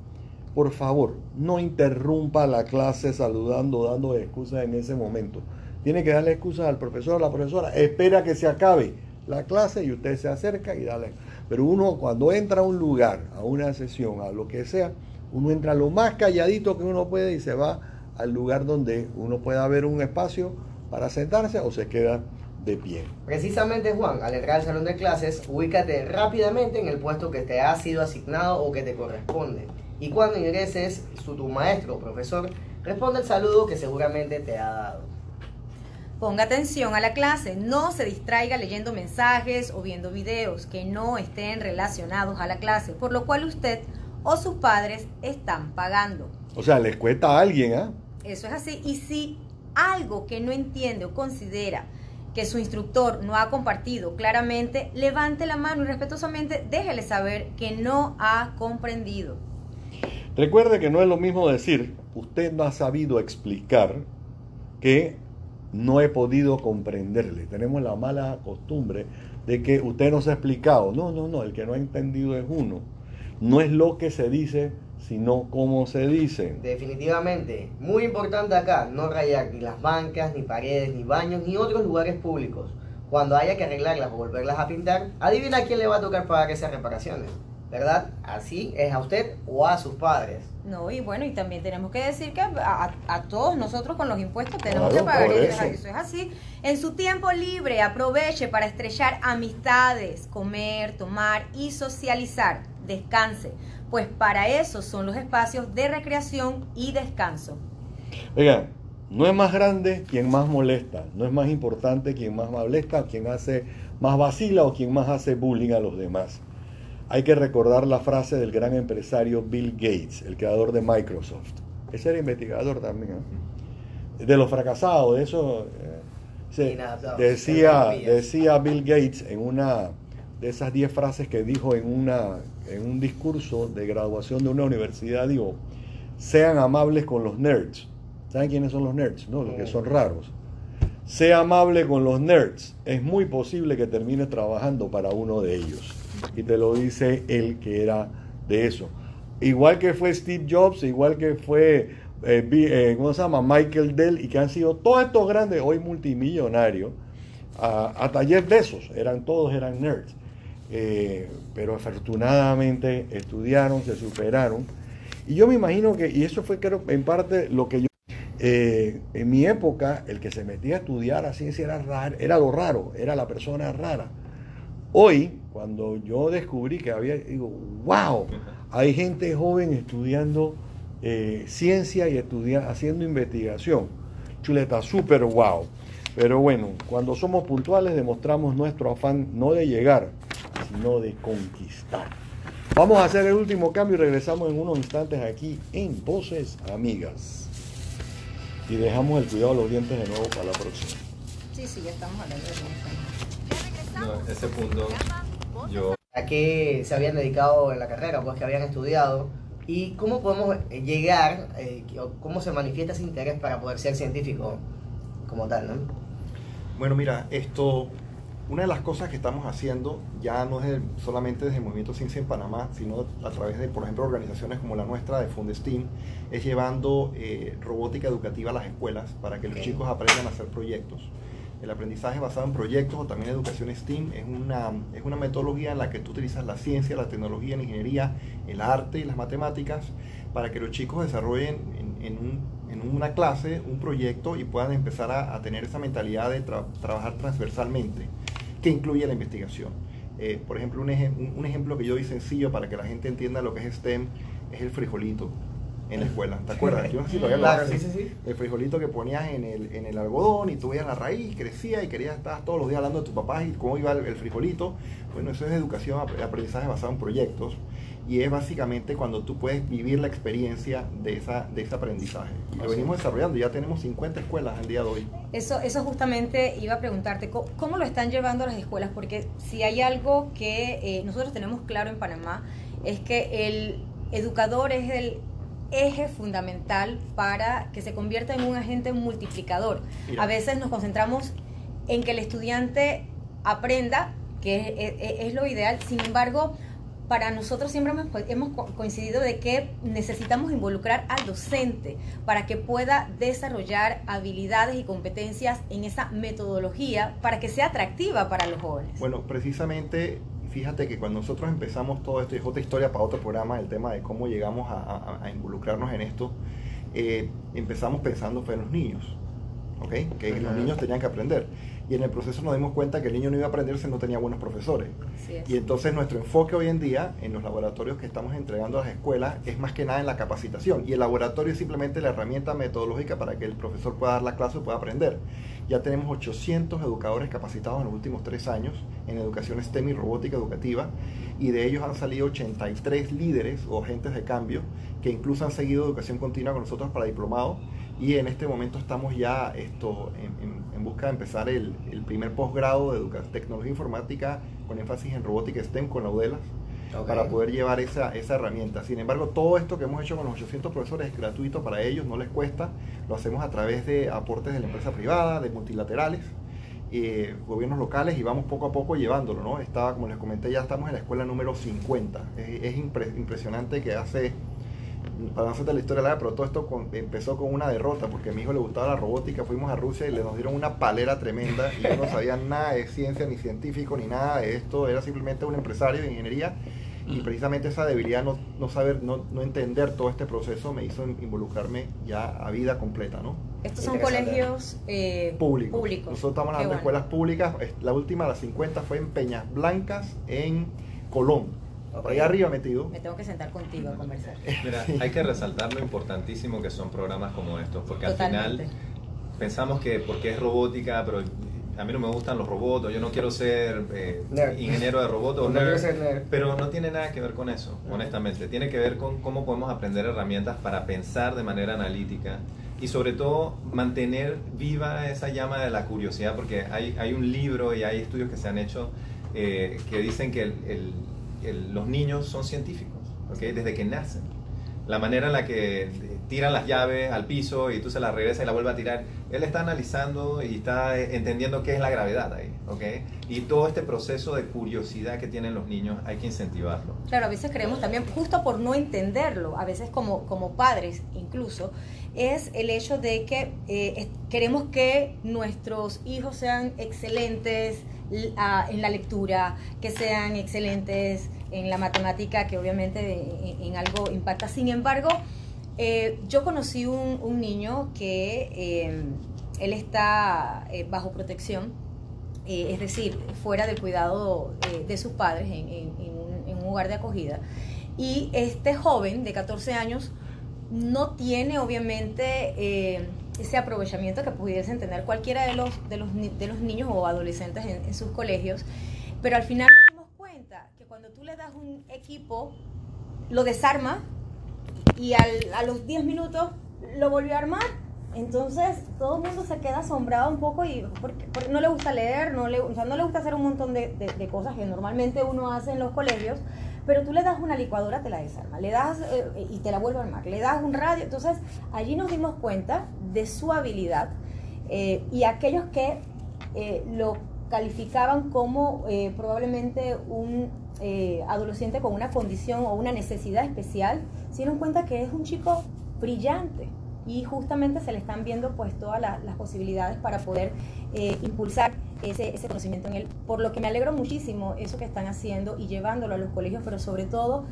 por favor, no interrumpa la clase saludando, dando excusas en ese momento. Tiene que darle excusas al profesor a la profesora. Espera que se acabe la clase y usted se acerca y dale. Pero uno cuando entra a un lugar, a una sesión, a lo que sea, uno entra lo más calladito que uno puede y se va al lugar donde uno pueda ver un espacio para sentarse o se queda de pie. Precisamente, Juan, al entrar al salón de clases, ubícate rápidamente en el puesto que te ha sido asignado o que te corresponde. Y cuando ingreses, su, tu maestro o profesor responde el saludo que seguramente te ha dado. Ponga atención a la clase, no se distraiga leyendo mensajes o viendo videos que no estén relacionados a la clase, por lo cual usted o sus padres están pagando. O sea, les cuesta a alguien, ¿ah? Eso es así. Y si algo que no entiende o considera que su instructor no ha compartido claramente, levante la mano y respetuosamente déjele saber que no ha comprendido. Recuerde que no es lo mismo decir, usted no ha sabido explicar, que no he podido comprenderle. Tenemos la mala costumbre de que usted no se ha explicado. No, no, no, el que no ha entendido es uno. No es lo que se dice, sino cómo se dice. Definitivamente, muy importante acá, no rayar ni las bancas, ni paredes, ni baños, ni otros lugares públicos. Cuando haya que arreglarlas o volverlas a pintar, adivina quién le va a tocar pagar esas reparaciones. ¿Verdad? Así es a usted o a sus padres. No, y bueno, y también tenemos que decir que a, a todos nosotros con los impuestos tenemos Claro, que pagar eso es así. En su tiempo libre aproveche para estrechar amistades, comer, tomar y socializar. Descanse, pues para eso son los espacios de recreación y descanso. Oigan, no es más grande quien más molesta, no es más importante quien más molesta, quien hace más vacila o quien más hace bullying a los demás. Hay que recordar la frase del gran empresario Bill Gates, el creador de Microsoft. Ese era investigador también. ¿eh? De los fracasados, de eso eh, se- decía, decía Bill Gates en una de esas 10 frases que dijo en, una, en un discurso de graduación de una universidad, digo, sean amables con los nerds. ¿Saben quiénes son los nerds? No, los que son raros. Sea amable con los nerds. Es muy posible que termine trabajando para uno de ellos. Y te lo dice él que era de eso. Igual que fue Steve Jobs, igual que fue, eh, eh, ¿cómo se llama? Michael Dell, y que han sido todos estos grandes, hoy multimillonarios, a- hasta Jeff Bezos, eran, todos eran nerds. Eh, pero afortunadamente estudiaron, se superaron. Y yo me imagino que, y eso fue creo en parte lo que yo eh, en mi época, el que se metía a estudiar a ciencia era, raro, era lo raro, era la persona rara. Hoy, cuando yo descubrí que había, digo, wow, hay gente joven estudiando eh, ciencia y haciendo investigación. Chuleta, súper wow. Pero bueno, cuando somos puntuales demostramos nuestro afán no de llegar, sino de conquistar. Vamos a hacer el último cambio y regresamos en unos instantes aquí en Voces Amigas. Y dejamos el cuidado de los dientes de nuevo para la próxima. Sí, sí, ya estamos hablando de. No, ese punto yo ¿A qué se habían dedicado en la carrera? Pues que habían estudiado. ¿Y cómo podemos eh, llegar, eh, cómo se manifiesta ese interés para poder ser científico como tal, ¿no? Bueno, mira, esto, una de las cosas que estamos haciendo ya no es el- solamente desde el Movimiento Ciencia en Panamá, sino a través de, por ejemplo, organizaciones como la nuestra de Fundesteam, es llevando eh, robótica educativa a las escuelas para que los chicos aprendan a hacer proyectos. El aprendizaje basado en proyectos o también educación STEAM es una, es una metodología en la que tú utilizas la ciencia, la tecnología, la ingeniería, el arte y las matemáticas para que los chicos desarrollen en, un- en una clase un proyecto y puedan empezar a, tener esa mentalidad de tra- trabajar transversalmente, que incluye la investigación. Eh, por ejemplo, un, eje- un- un ejemplo que yo doy sencillo para que la gente entienda lo que es STEM es el frijolito en la escuela. ¿Te acuerdas? Yo no sé si todavía lo Claro, hacen. sí, sí, sí. El frijolito que ponías en el, en el algodón y tú veías la raíz, crecía y querías estar todos los días hablando de tu papá y cómo iba el, el frijolito. Bueno, eso es educación, ap- aprendizaje basado en proyectos y es básicamente cuando tú puedes vivir la experiencia de, esa, de ese aprendizaje. Y lo venimos es. desarrollando, ya tenemos 50 escuelas al día de hoy. Eso, eso justamente iba a preguntarte, ¿cómo, cómo lo están llevando a las escuelas? Porque si hay algo que eh, nosotros tenemos claro en Panamá, es que el educador es el eje fundamental para que se convierta en un agente multiplicador. Mira. A veces nos concentramos en que el estudiante aprenda, que es, es- es lo ideal, sin embargo, para nosotros siempre hemos, hemos co- coincidido de que necesitamos involucrar al docente para que pueda desarrollar habilidades y competencias en esa metodología para que sea atractiva para los jóvenes. Bueno, precisamente, fíjate que cuando nosotros empezamos todo esto, y es otra historia para otro programa, el tema de cómo llegamos a, a- a involucrarnos en esto, eh, empezamos pensando fue en los niños, ¿ok? Que los niños tenían que aprender. Y en el proceso nos dimos cuenta que el niño no iba a aprender si no tenía buenos profesores. Y entonces nuestro enfoque hoy en día en los laboratorios que estamos entregando a las escuelas es más que nada en la capacitación. Y el laboratorio es simplemente la herramienta metodológica para que el profesor pueda dar la clase y pueda aprender. Ya tenemos 800 educadores capacitados en los últimos tres años en educación STEM y robótica educativa. Y de ellos han salido 83 líderes o agentes de cambio que incluso han seguido educación continua con nosotros para diplomado. Y en este momento estamos ya esto, en- en busca de empezar el, el primer posgrado de educación, tecnología informática con énfasis en robótica STEM con la para poder llevar esa, esa herramienta. Sin embargo, todo esto que hemos hecho con los 800 profesores es gratuito para ellos, no les cuesta. Lo hacemos a través de aportes de la empresa privada, de multilaterales, eh, gobiernos locales y vamos poco a poco llevándolo. ¿no? Estaba, como les comenté, ya estamos en la escuela número 50. Es, es impre- impresionante que hace, para no hacerte la historia larga, pero todo esto con- empezó con una derrota porque a mi hijo le gustaba la robótica. Fuimos a Rusia y le nos dieron una palera tremenda y yo no sabía nada de ciencia ni científico ni nada de esto. Era simplemente un empresario de ingeniería y precisamente esa debilidad, no, no saber, no, no entender todo este proceso me hizo involucrarme ya a vida completa, ¿no? Estos son colegios eh, Públicos. públicos. Nosotros estamos hablando de escuelas públicas. La última, la 50, fue en Peñas Blancas, en Colón. Por allá arriba metido. Me tengo que sentar contigo a conversar. Mira, hay que resaltar lo importantísimo que son programas como estos, porque al Totalmente. final pensamos que porque es robótica, pero a mí no me gustan los robots, yo no quiero ser eh, ingeniero de robot o nerd, ser nerd. pero no tiene nada que ver con eso, honestamente. Tiene que ver con cómo podemos aprender herramientas para pensar de manera analítica y sobre todo mantener viva esa llama de la curiosidad, porque hay, hay un libro y hay estudios que se han hecho eh, que dicen que el- el- los niños son científicos, ¿ok? Desde que nacen. La manera en la que tiran las llaves al piso y tú se las regresas y la vuelves a tirar, él está analizando y está eh, entendiendo qué es la gravedad ahí, ¿ok? Y todo este proceso de curiosidad que tienen los niños hay que incentivarlo. Claro, a veces creemos también, justo por no entenderlo, a veces como, como padres incluso, es el hecho de que eh, queremos que nuestros hijos sean excelentes ah, en la lectura, que sean excelentes en la matemática, que obviamente en, en algo impacta. Sin embargo, eh, yo conocí un, niño que eh, él está eh, bajo protección eh, es decir, fuera del cuidado eh, de sus padres en, en- un, hogar de acogida. Y este joven de 14 años no tiene obviamente eh, ese aprovechamiento que pudiesen tener cualquiera de los, de los, de los niños o adolescentes en, en sus colegios, pero al final nos dimos cuenta que cuando tú le das un equipo, lo desarma y al- a los 10 minutos lo volvió a armar. Entonces todo el mundo se queda asombrado un poco y porque, porque no le gusta leer, no le, o sea, no le gusta hacer un montón de, de- de cosas que normalmente uno hace en los colegios, pero tú le das una licuadora, te la desarma, le das eh, y te la vuelve a armar, le das un radio. Entonces allí nos dimos cuenta de su habilidad eh, y aquellos que eh, lo calificaban como eh, probablemente un eh, adolescente con una condición o una necesidad especial, se dieron cuenta que es un chico brillante y justamente se le están viendo pues todas la- las posibilidades para poder eh, impulsar ese, ese conocimiento en él. Por lo que me alegro muchísimo eso que están haciendo y llevándolo a los colegios, pero sobre todo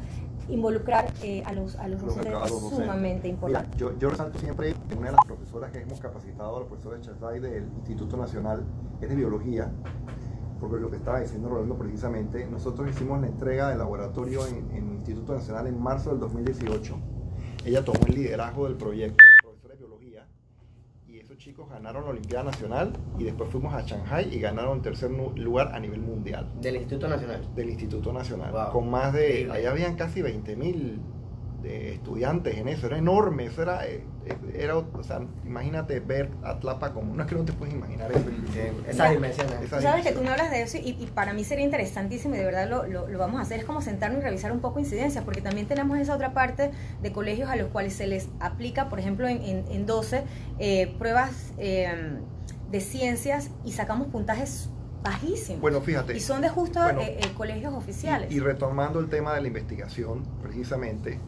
involucrar eh, a los, a los docentes es sumamente Mira, importante. yo, yo resalto siempre que una de las profesoras que hemos capacitado, la profesora Chazay del Instituto Nacional, es de biología, porque lo que estaba diciendo Rolando precisamente, nosotros hicimos la entrega del laboratorio en, en el Instituto Nacional en marzo del 2018. Ella tomó el liderazgo del proyecto, profesora de biología, y esos chicos ganaron la Olimpiada Nacional y después fuimos a Shanghai y ganaron el tercer lugar a nivel mundial Del Instituto Nacional. del Instituto Nacional. Wow. Con más de, allá habían casi 20 mil estudiantes en eso, era enorme, eso era, eh, era, o sea, imagínate ver Atlapa como, no es que no te puedes imaginar eso. Eh, esas Ya. dimensiones. Esa Tú sabes que tú me hablas de eso y, y para mí sería interesantísimo y de verdad lo, lo- lo vamos a hacer, es como sentarnos y revisar un poco incidencias, porque también tenemos esa otra parte de colegios a los cuales se les aplica, por ejemplo, en, en, en 12, eh, pruebas eh, de ciencias y sacamos puntajes bajísimos. Bueno, fíjate. y son de justo bueno, eh, eh, colegios oficiales. Y, y retomando el tema de la investigación, precisamente,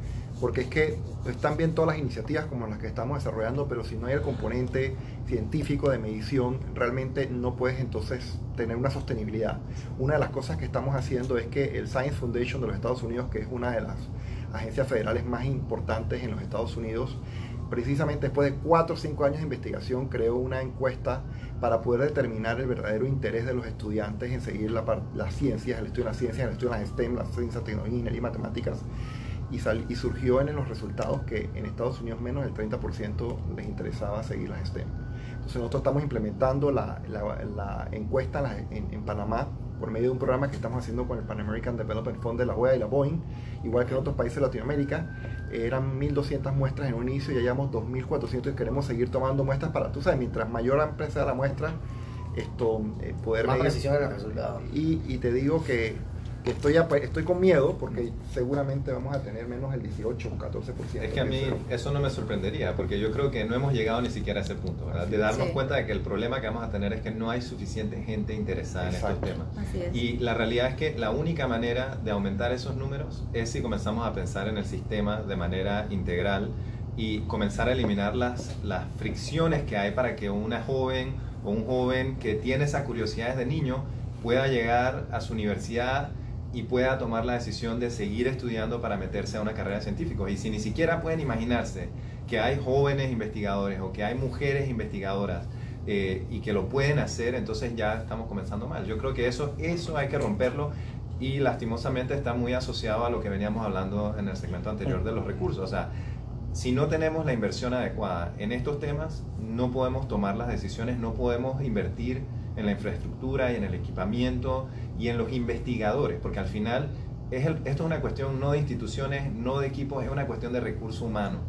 porque es que están bien todas las iniciativas como las que estamos desarrollando, pero si no hay el componente científico de medición, realmente no puedes entonces tener una sostenibilidad. Una de las cosas que estamos haciendo es que el Science Foundation de los Estados Unidos, que es una de las agencias federales más importantes en los Estados Unidos, precisamente después de 4 o 5 años de investigación, creó una encuesta para poder determinar el verdadero interés de los estudiantes en seguir las ciencias, el estudio de las ciencias, el estudio de las STEM, las ciencias, tecnología, ingeniería y matemáticas. Y, sal- y surgió en los resultados que en Estados Unidos menos del 30% les interesaba seguir las STEM. Entonces nosotros estamos implementando la, la- la encuesta en, Panamá por medio de un programa que estamos haciendo con el Pan American Development Fund de la OEA y la Boeing, igual que en otros países de Latinoamérica. Eran 1.200 muestras en un inicio y ya llevamos 2.400 y queremos seguir tomando muestras para, tú sabes, mientras mayor empresa la muestra, esto, eh, poder Más medir- precisión en los resultados. y, y te digo que, que estoy, estoy con miedo porque seguramente vamos a tener menos el 18 o 14%. Es que a mí eso no me sorprendería, porque yo creo que no hemos llegado ni siquiera a ese punto, ¿verdad? De darnos Sí. cuenta de que el problema que vamos a tener es que no hay suficiente gente interesada en estos temas. Así es. Y la realidad es que la única manera de aumentar esos números es si comenzamos a pensar en el sistema de manera integral y comenzar a eliminar las, las fricciones que hay para que una joven o un joven que tiene esas curiosidades de niño pueda llegar a su universidad y pueda tomar la decisión de seguir estudiando para meterse a una carrera de científicos. Y si ni siquiera pueden imaginarse que hay jóvenes investigadores o que hay mujeres investigadoras eh, y que lo pueden hacer, entonces ya estamos comenzando mal. Yo creo que eso, eso hay que romperlo y lastimosamente está muy asociado a lo que veníamos hablando en el segmento anterior de los recursos. O sea, si no tenemos la inversión adecuada en estos temas, no podemos tomar las decisiones, no podemos invertir en la infraestructura y en el equipamiento y en los investigadores, porque al final es esto es una cuestión no de instituciones, no de equipos, es una cuestión de recurso humano.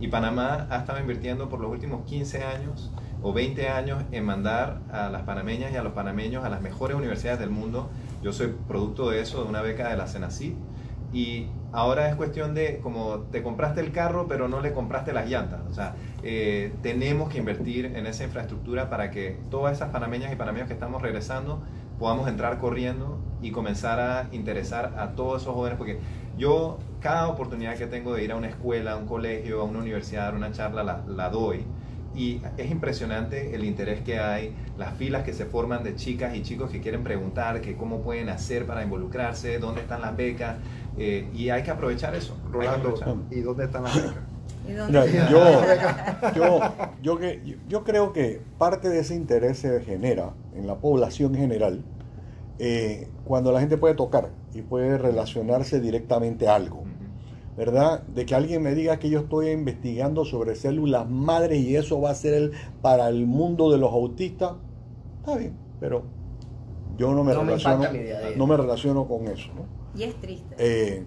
Y Panamá ha estado invirtiendo por los últimos 15 años o 20 años en mandar a las panameñas y a los panameños a las mejores universidades del mundo. Yo soy producto de eso, de una beca de la CENACID. Y ahora es cuestión de, como te compraste el carro, pero no le compraste las llantas. O sea, eh, tenemos que invertir en esa infraestructura para que todas esas panameñas y panameños que estamos regresando podamos entrar corriendo y comenzar a interesar a todos esos jóvenes. Porque yo, cada oportunidad que tengo de ir a una escuela, a un colegio, a una universidad, a dar una charla, la, la doy. Y es impresionante el interés que hay, las filas que se forman de chicas y chicos que quieren preguntar que cómo pueden hacer para involucrarse, dónde están las becas, eh, y hay que aprovechar eso. Rolando, aprovechar. ¿y dónde están las becas? ¿Y dónde- Mira, yo, yo, yo, que, yo creo que parte de ese interés se genera en la población general eh, cuando la gente puede tocar y puede relacionarse directamente a algo. ¿verdad? De que alguien me diga que yo estoy investigando sobre células madres y eso va a ser el, para el mundo de los autistas, está bien, pero yo no me, No me relaciono, no me relaciono con eso. ¿no? Y es triste. Eh,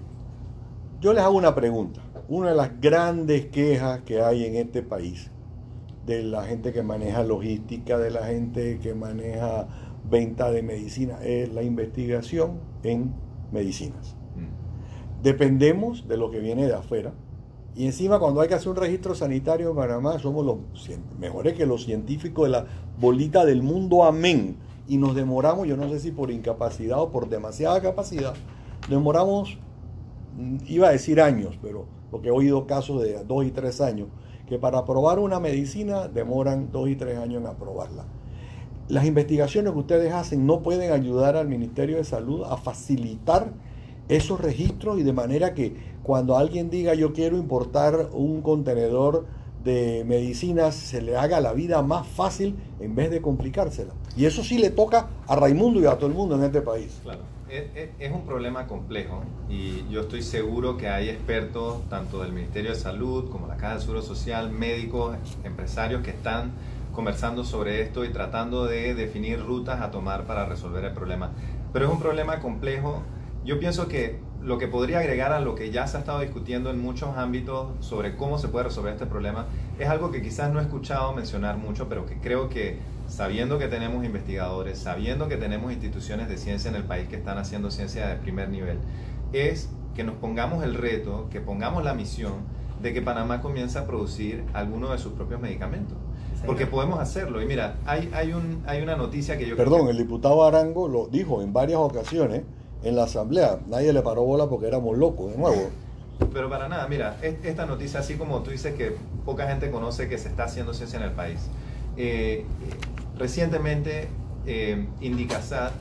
yo les hago una pregunta. Una de las grandes quejas que hay en este país de la gente que maneja logística, de la gente que maneja venta de medicina, es la investigación en medicinas Mm. dependemos de lo que viene de afuera. Y encima cuando hay que hacer un registro sanitario en Panamá, somos los mejores que los científicos de la bolita del mundo, amén. Y nos demoramos, yo no sé si por incapacidad o por demasiada capacidad, demoramos, mm, iba a decir años, pero porque he oído casos de dos y tres años, que para aprobar una medicina demoran dos y tres años en aprobarla. Las investigaciones que ustedes hacen no pueden ayudar al Ministerio de Salud a facilitar esos registros y de manera que cuando alguien diga yo quiero importar un contenedor de medicinas se le haga la vida más fácil en vez de complicársela. Y eso sí le toca a Raimundo y a todo el mundo en este país. Claro, es, un problema complejo y yo estoy seguro que hay expertos, tanto del Ministerio de Salud como la Caja del Seguro Social, médicos, empresarios que están conversando sobre esto y tratando de definir rutas a tomar para resolver el problema. Pero es un problema complejo. Yo pienso que lo que podría agregar a lo que ya se ha estado discutiendo en muchos ámbitos sobre cómo se puede resolver este problema es algo que quizás no he escuchado mencionar mucho, pero que creo que sabiendo que tenemos investigadores, sabiendo que tenemos instituciones de ciencia en el país que están haciendo ciencia de primer nivel, es que nos pongamos el reto, que pongamos la misión de que Panamá comience a producir alguno de sus propios medicamentos. Porque podemos hacerlo. Y mira, hay, hay, un, hay una noticia que yo creo Perdón, que- el diputado Arango lo dijo en varias ocasiones en la asamblea. Nadie le paró bola porque éramos locos, de nuevo. Pero para nada, mira, es- esta noticia, así como tú dices que poca gente conoce que se está haciendo ciencia en el país. eh, recientemente, eh, Indicasat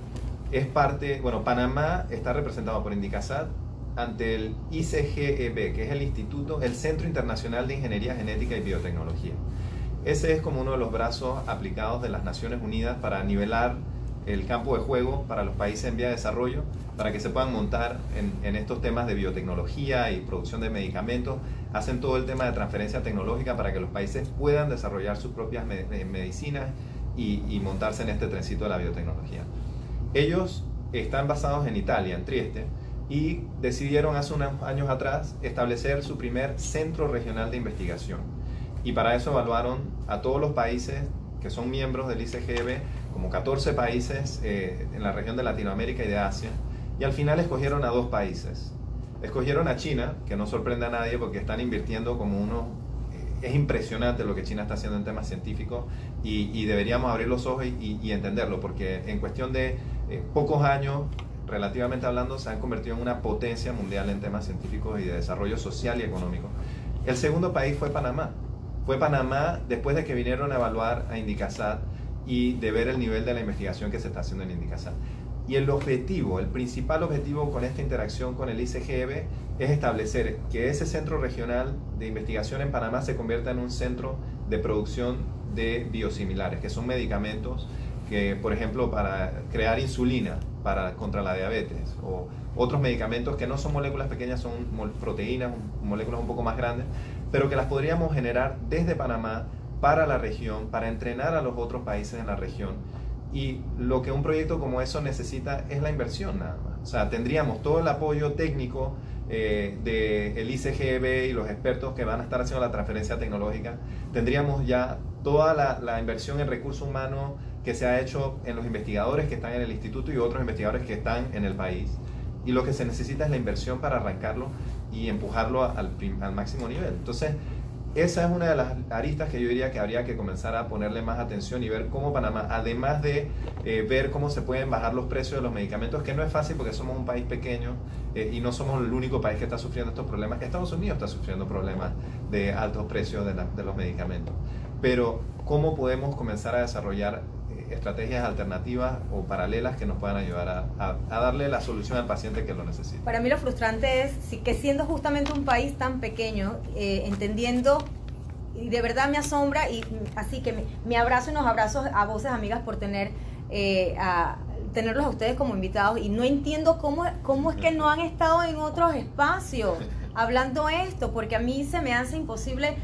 es parte, bueno, Panamá está representado por Indicasat ante el ICGEB, que es el Instituto, el Centro Internacional de Ingeniería Genética y Biotecnología. Ese es como uno de los brazos aplicados de las Naciones Unidas para nivelar el campo de juego para los países en vía de desarrollo, para que se puedan montar en, estos temas de biotecnología y producción de medicamentos. Hacen todo el tema de transferencia tecnológica para que los países puedan desarrollar sus propias me- medicinas y, y montarse en este trencito de la biotecnología. Ellos están basados en Italia, en Trieste, y decidieron hace unos años atrás establecer su primer centro regional de investigación. Y para eso evaluaron a todos los países que son miembros del ICGB, como 14 países eh, en la región de Latinoamérica y de Asia, y al final escogieron a dos países. Escogieron a China, que no sorprende a nadie porque están invirtiendo como uno... eh, es impresionante lo que China está haciendo en temas científicos y, deberíamos abrir los ojos y, y entenderlo, porque en cuestión de eh, pocos años relativamente hablando, se han convertido en una potencia mundial en temas científicos y de desarrollo social y económico. El segundo país fue Panamá. Fue Panamá después de que vinieron a evaluar a Indicasat y de ver el nivel de la investigación que se está haciendo en Indicasat. Y el objetivo, el principal objetivo con esta interacción con el ICGB es establecer que ese centro regional de investigación en Panamá se convierta en un centro de producción de biosimilares, que son medicamentos que, por ejemplo, para crear insulina para, contra la diabetes o otros medicamentos que no son moléculas pequeñas, son proteínas, moléculas un poco más grandes, pero que las podríamos generar desde Panamá para la región, para entrenar a los otros países en la región. Y lo que un proyecto como eso necesita es la inversión nada más. O sea, tendríamos todo el apoyo técnico eh, del ICGB y los expertos que van a estar haciendo la transferencia tecnológica. Tendríamos ya toda la, la inversión en recursos humanos que se ha hecho en los investigadores que están en el instituto y otros investigadores que están en el país. Y lo que se necesita es la inversión para arrancarlo y empujarlo al, al máximo nivel. Entonces, esa es una de las aristas que yo diría que habría que comenzar a ponerle más atención y ver cómo Panamá, además de eh, ver cómo se pueden bajar los precios de los medicamentos, que no es fácil porque somos un país pequeño eh, y no somos el único país que está sufriendo estos problemas. Estados Unidos está sufriendo problemas de altos precios de, los medicamentos. Pero, ¿cómo podemos comenzar a desarrollar eh, estrategias alternativas o paralelas que nos puedan ayudar a, darle la solución al paciente que lo necesita? Para mí lo frustrante es que siendo justamente un país tan pequeño, eh, entendiendo, y de verdad me asombra, y así que me, abrazo y nos abrazos a voces amigas por tener eh, tenerlos a ustedes como invitados, y no entiendo cómo, cómo es que no han estado en otros espacios hablando esto, porque a mí se me hace imposible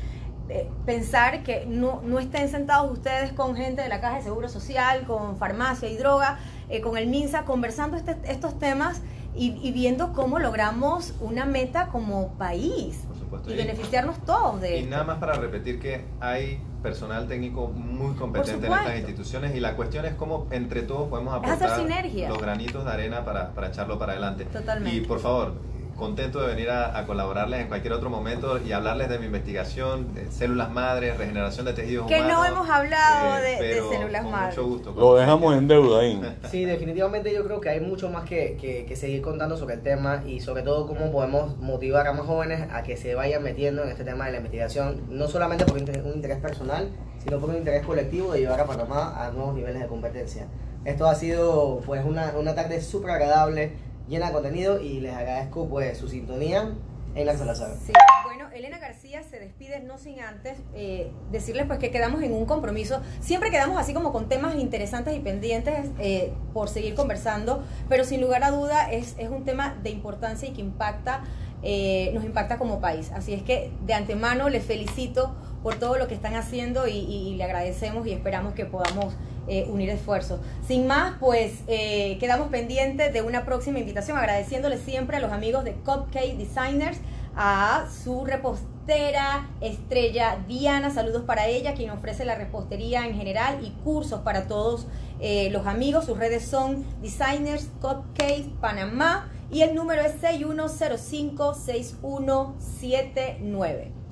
eh, pensar que no, no estén sentados ustedes con gente de la Caja de Seguro Social, con farmacia y droga, eh, con el MINSA, conversando este- estos temas y, y viendo cómo logramos una meta como país Por supuesto. y Y- beneficiarnos todos de Y esto. nada más para repetir que hay personal técnico muy competente en estas instituciones y la cuestión es cómo entre todos podemos aportar sinergia. los granitos de arena para, para echarlo para adelante. Totalmente. Y por favor, contento de venir a, a colaborarles en cualquier otro momento y hablarles de mi investigación, de células madres, regeneración de tejidos Que no humanos. hemos hablado eh, de- de células con madres. Mucho gusto. Lo dejamos en deuda ahí. Sí, definitivamente yo creo que hay mucho más que, que- que seguir contando sobre el tema y sobre todo cómo podemos motivar a más jóvenes a que se vayan metiendo en este tema de la investigación, no solamente por un interés personal, sino por un interés colectivo de llevar a Panamá a nuevos niveles de competencia. Esto ha sido pues una, una tarde súper agradable, llena de contenido y les agradezco pues su sintonía en la Salazar. Sí, bueno, Elena García se despide no sin antes eh, decirles pues que quedamos en un compromiso. Siempre quedamos así como con temas interesantes y pendientes eh, por seguir conversando, pero sin lugar a duda es, es un tema de importancia y que impacta, eh, nos impacta como país. Así es que de antemano les felicito por todo lo que están haciendo y, le agradecemos y esperamos que podamos eh, unir esfuerzos. Sin más, pues eh, quedamos pendientes de una próxima invitación, agradeciéndoles siempre a los amigos de Cupcake Designers, a su repostera estrella Diana, saludos para ella, quien ofrece la repostería en general y cursos para todos eh, los amigos. Sus redes son Designers Cupcake Panamá y el número es 6105-6179.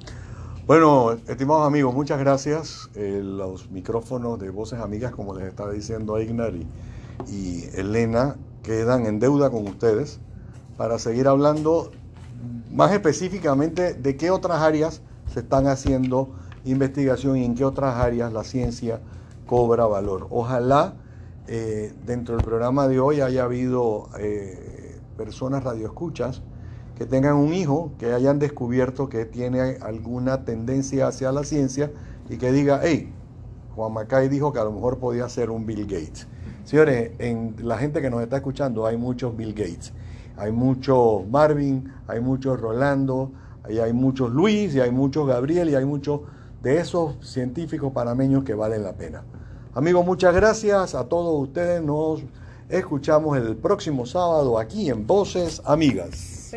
Bueno, estimados amigos, muchas gracias. Eh, los micrófonos de Voces Amigas, como les estaba diciendo Ignar y, y Elena, quedan en deuda con ustedes para seguir hablando más específicamente de qué otras áreas se están haciendo investigación y en qué otras áreas la ciencia cobra valor. Ojalá eh, dentro del programa de hoy haya habido eh, personas radioescuchas que tengan un hijo, que hayan descubierto que tiene alguna tendencia hacia la ciencia y que diga, hey, Juan Macay dijo que a lo mejor podía ser un Bill Gates. Señores, en la gente que nos está escuchando hay muchos Bill Gates, hay muchos Marvin, hay muchos Rolando, y hay muchos Luis, y hay muchos Gabriel, y hay muchos de esos científicos panameños que valen la pena. Amigos, muchas gracias a todos ustedes. Nos escuchamos el próximo sábado aquí en Voces Amigas.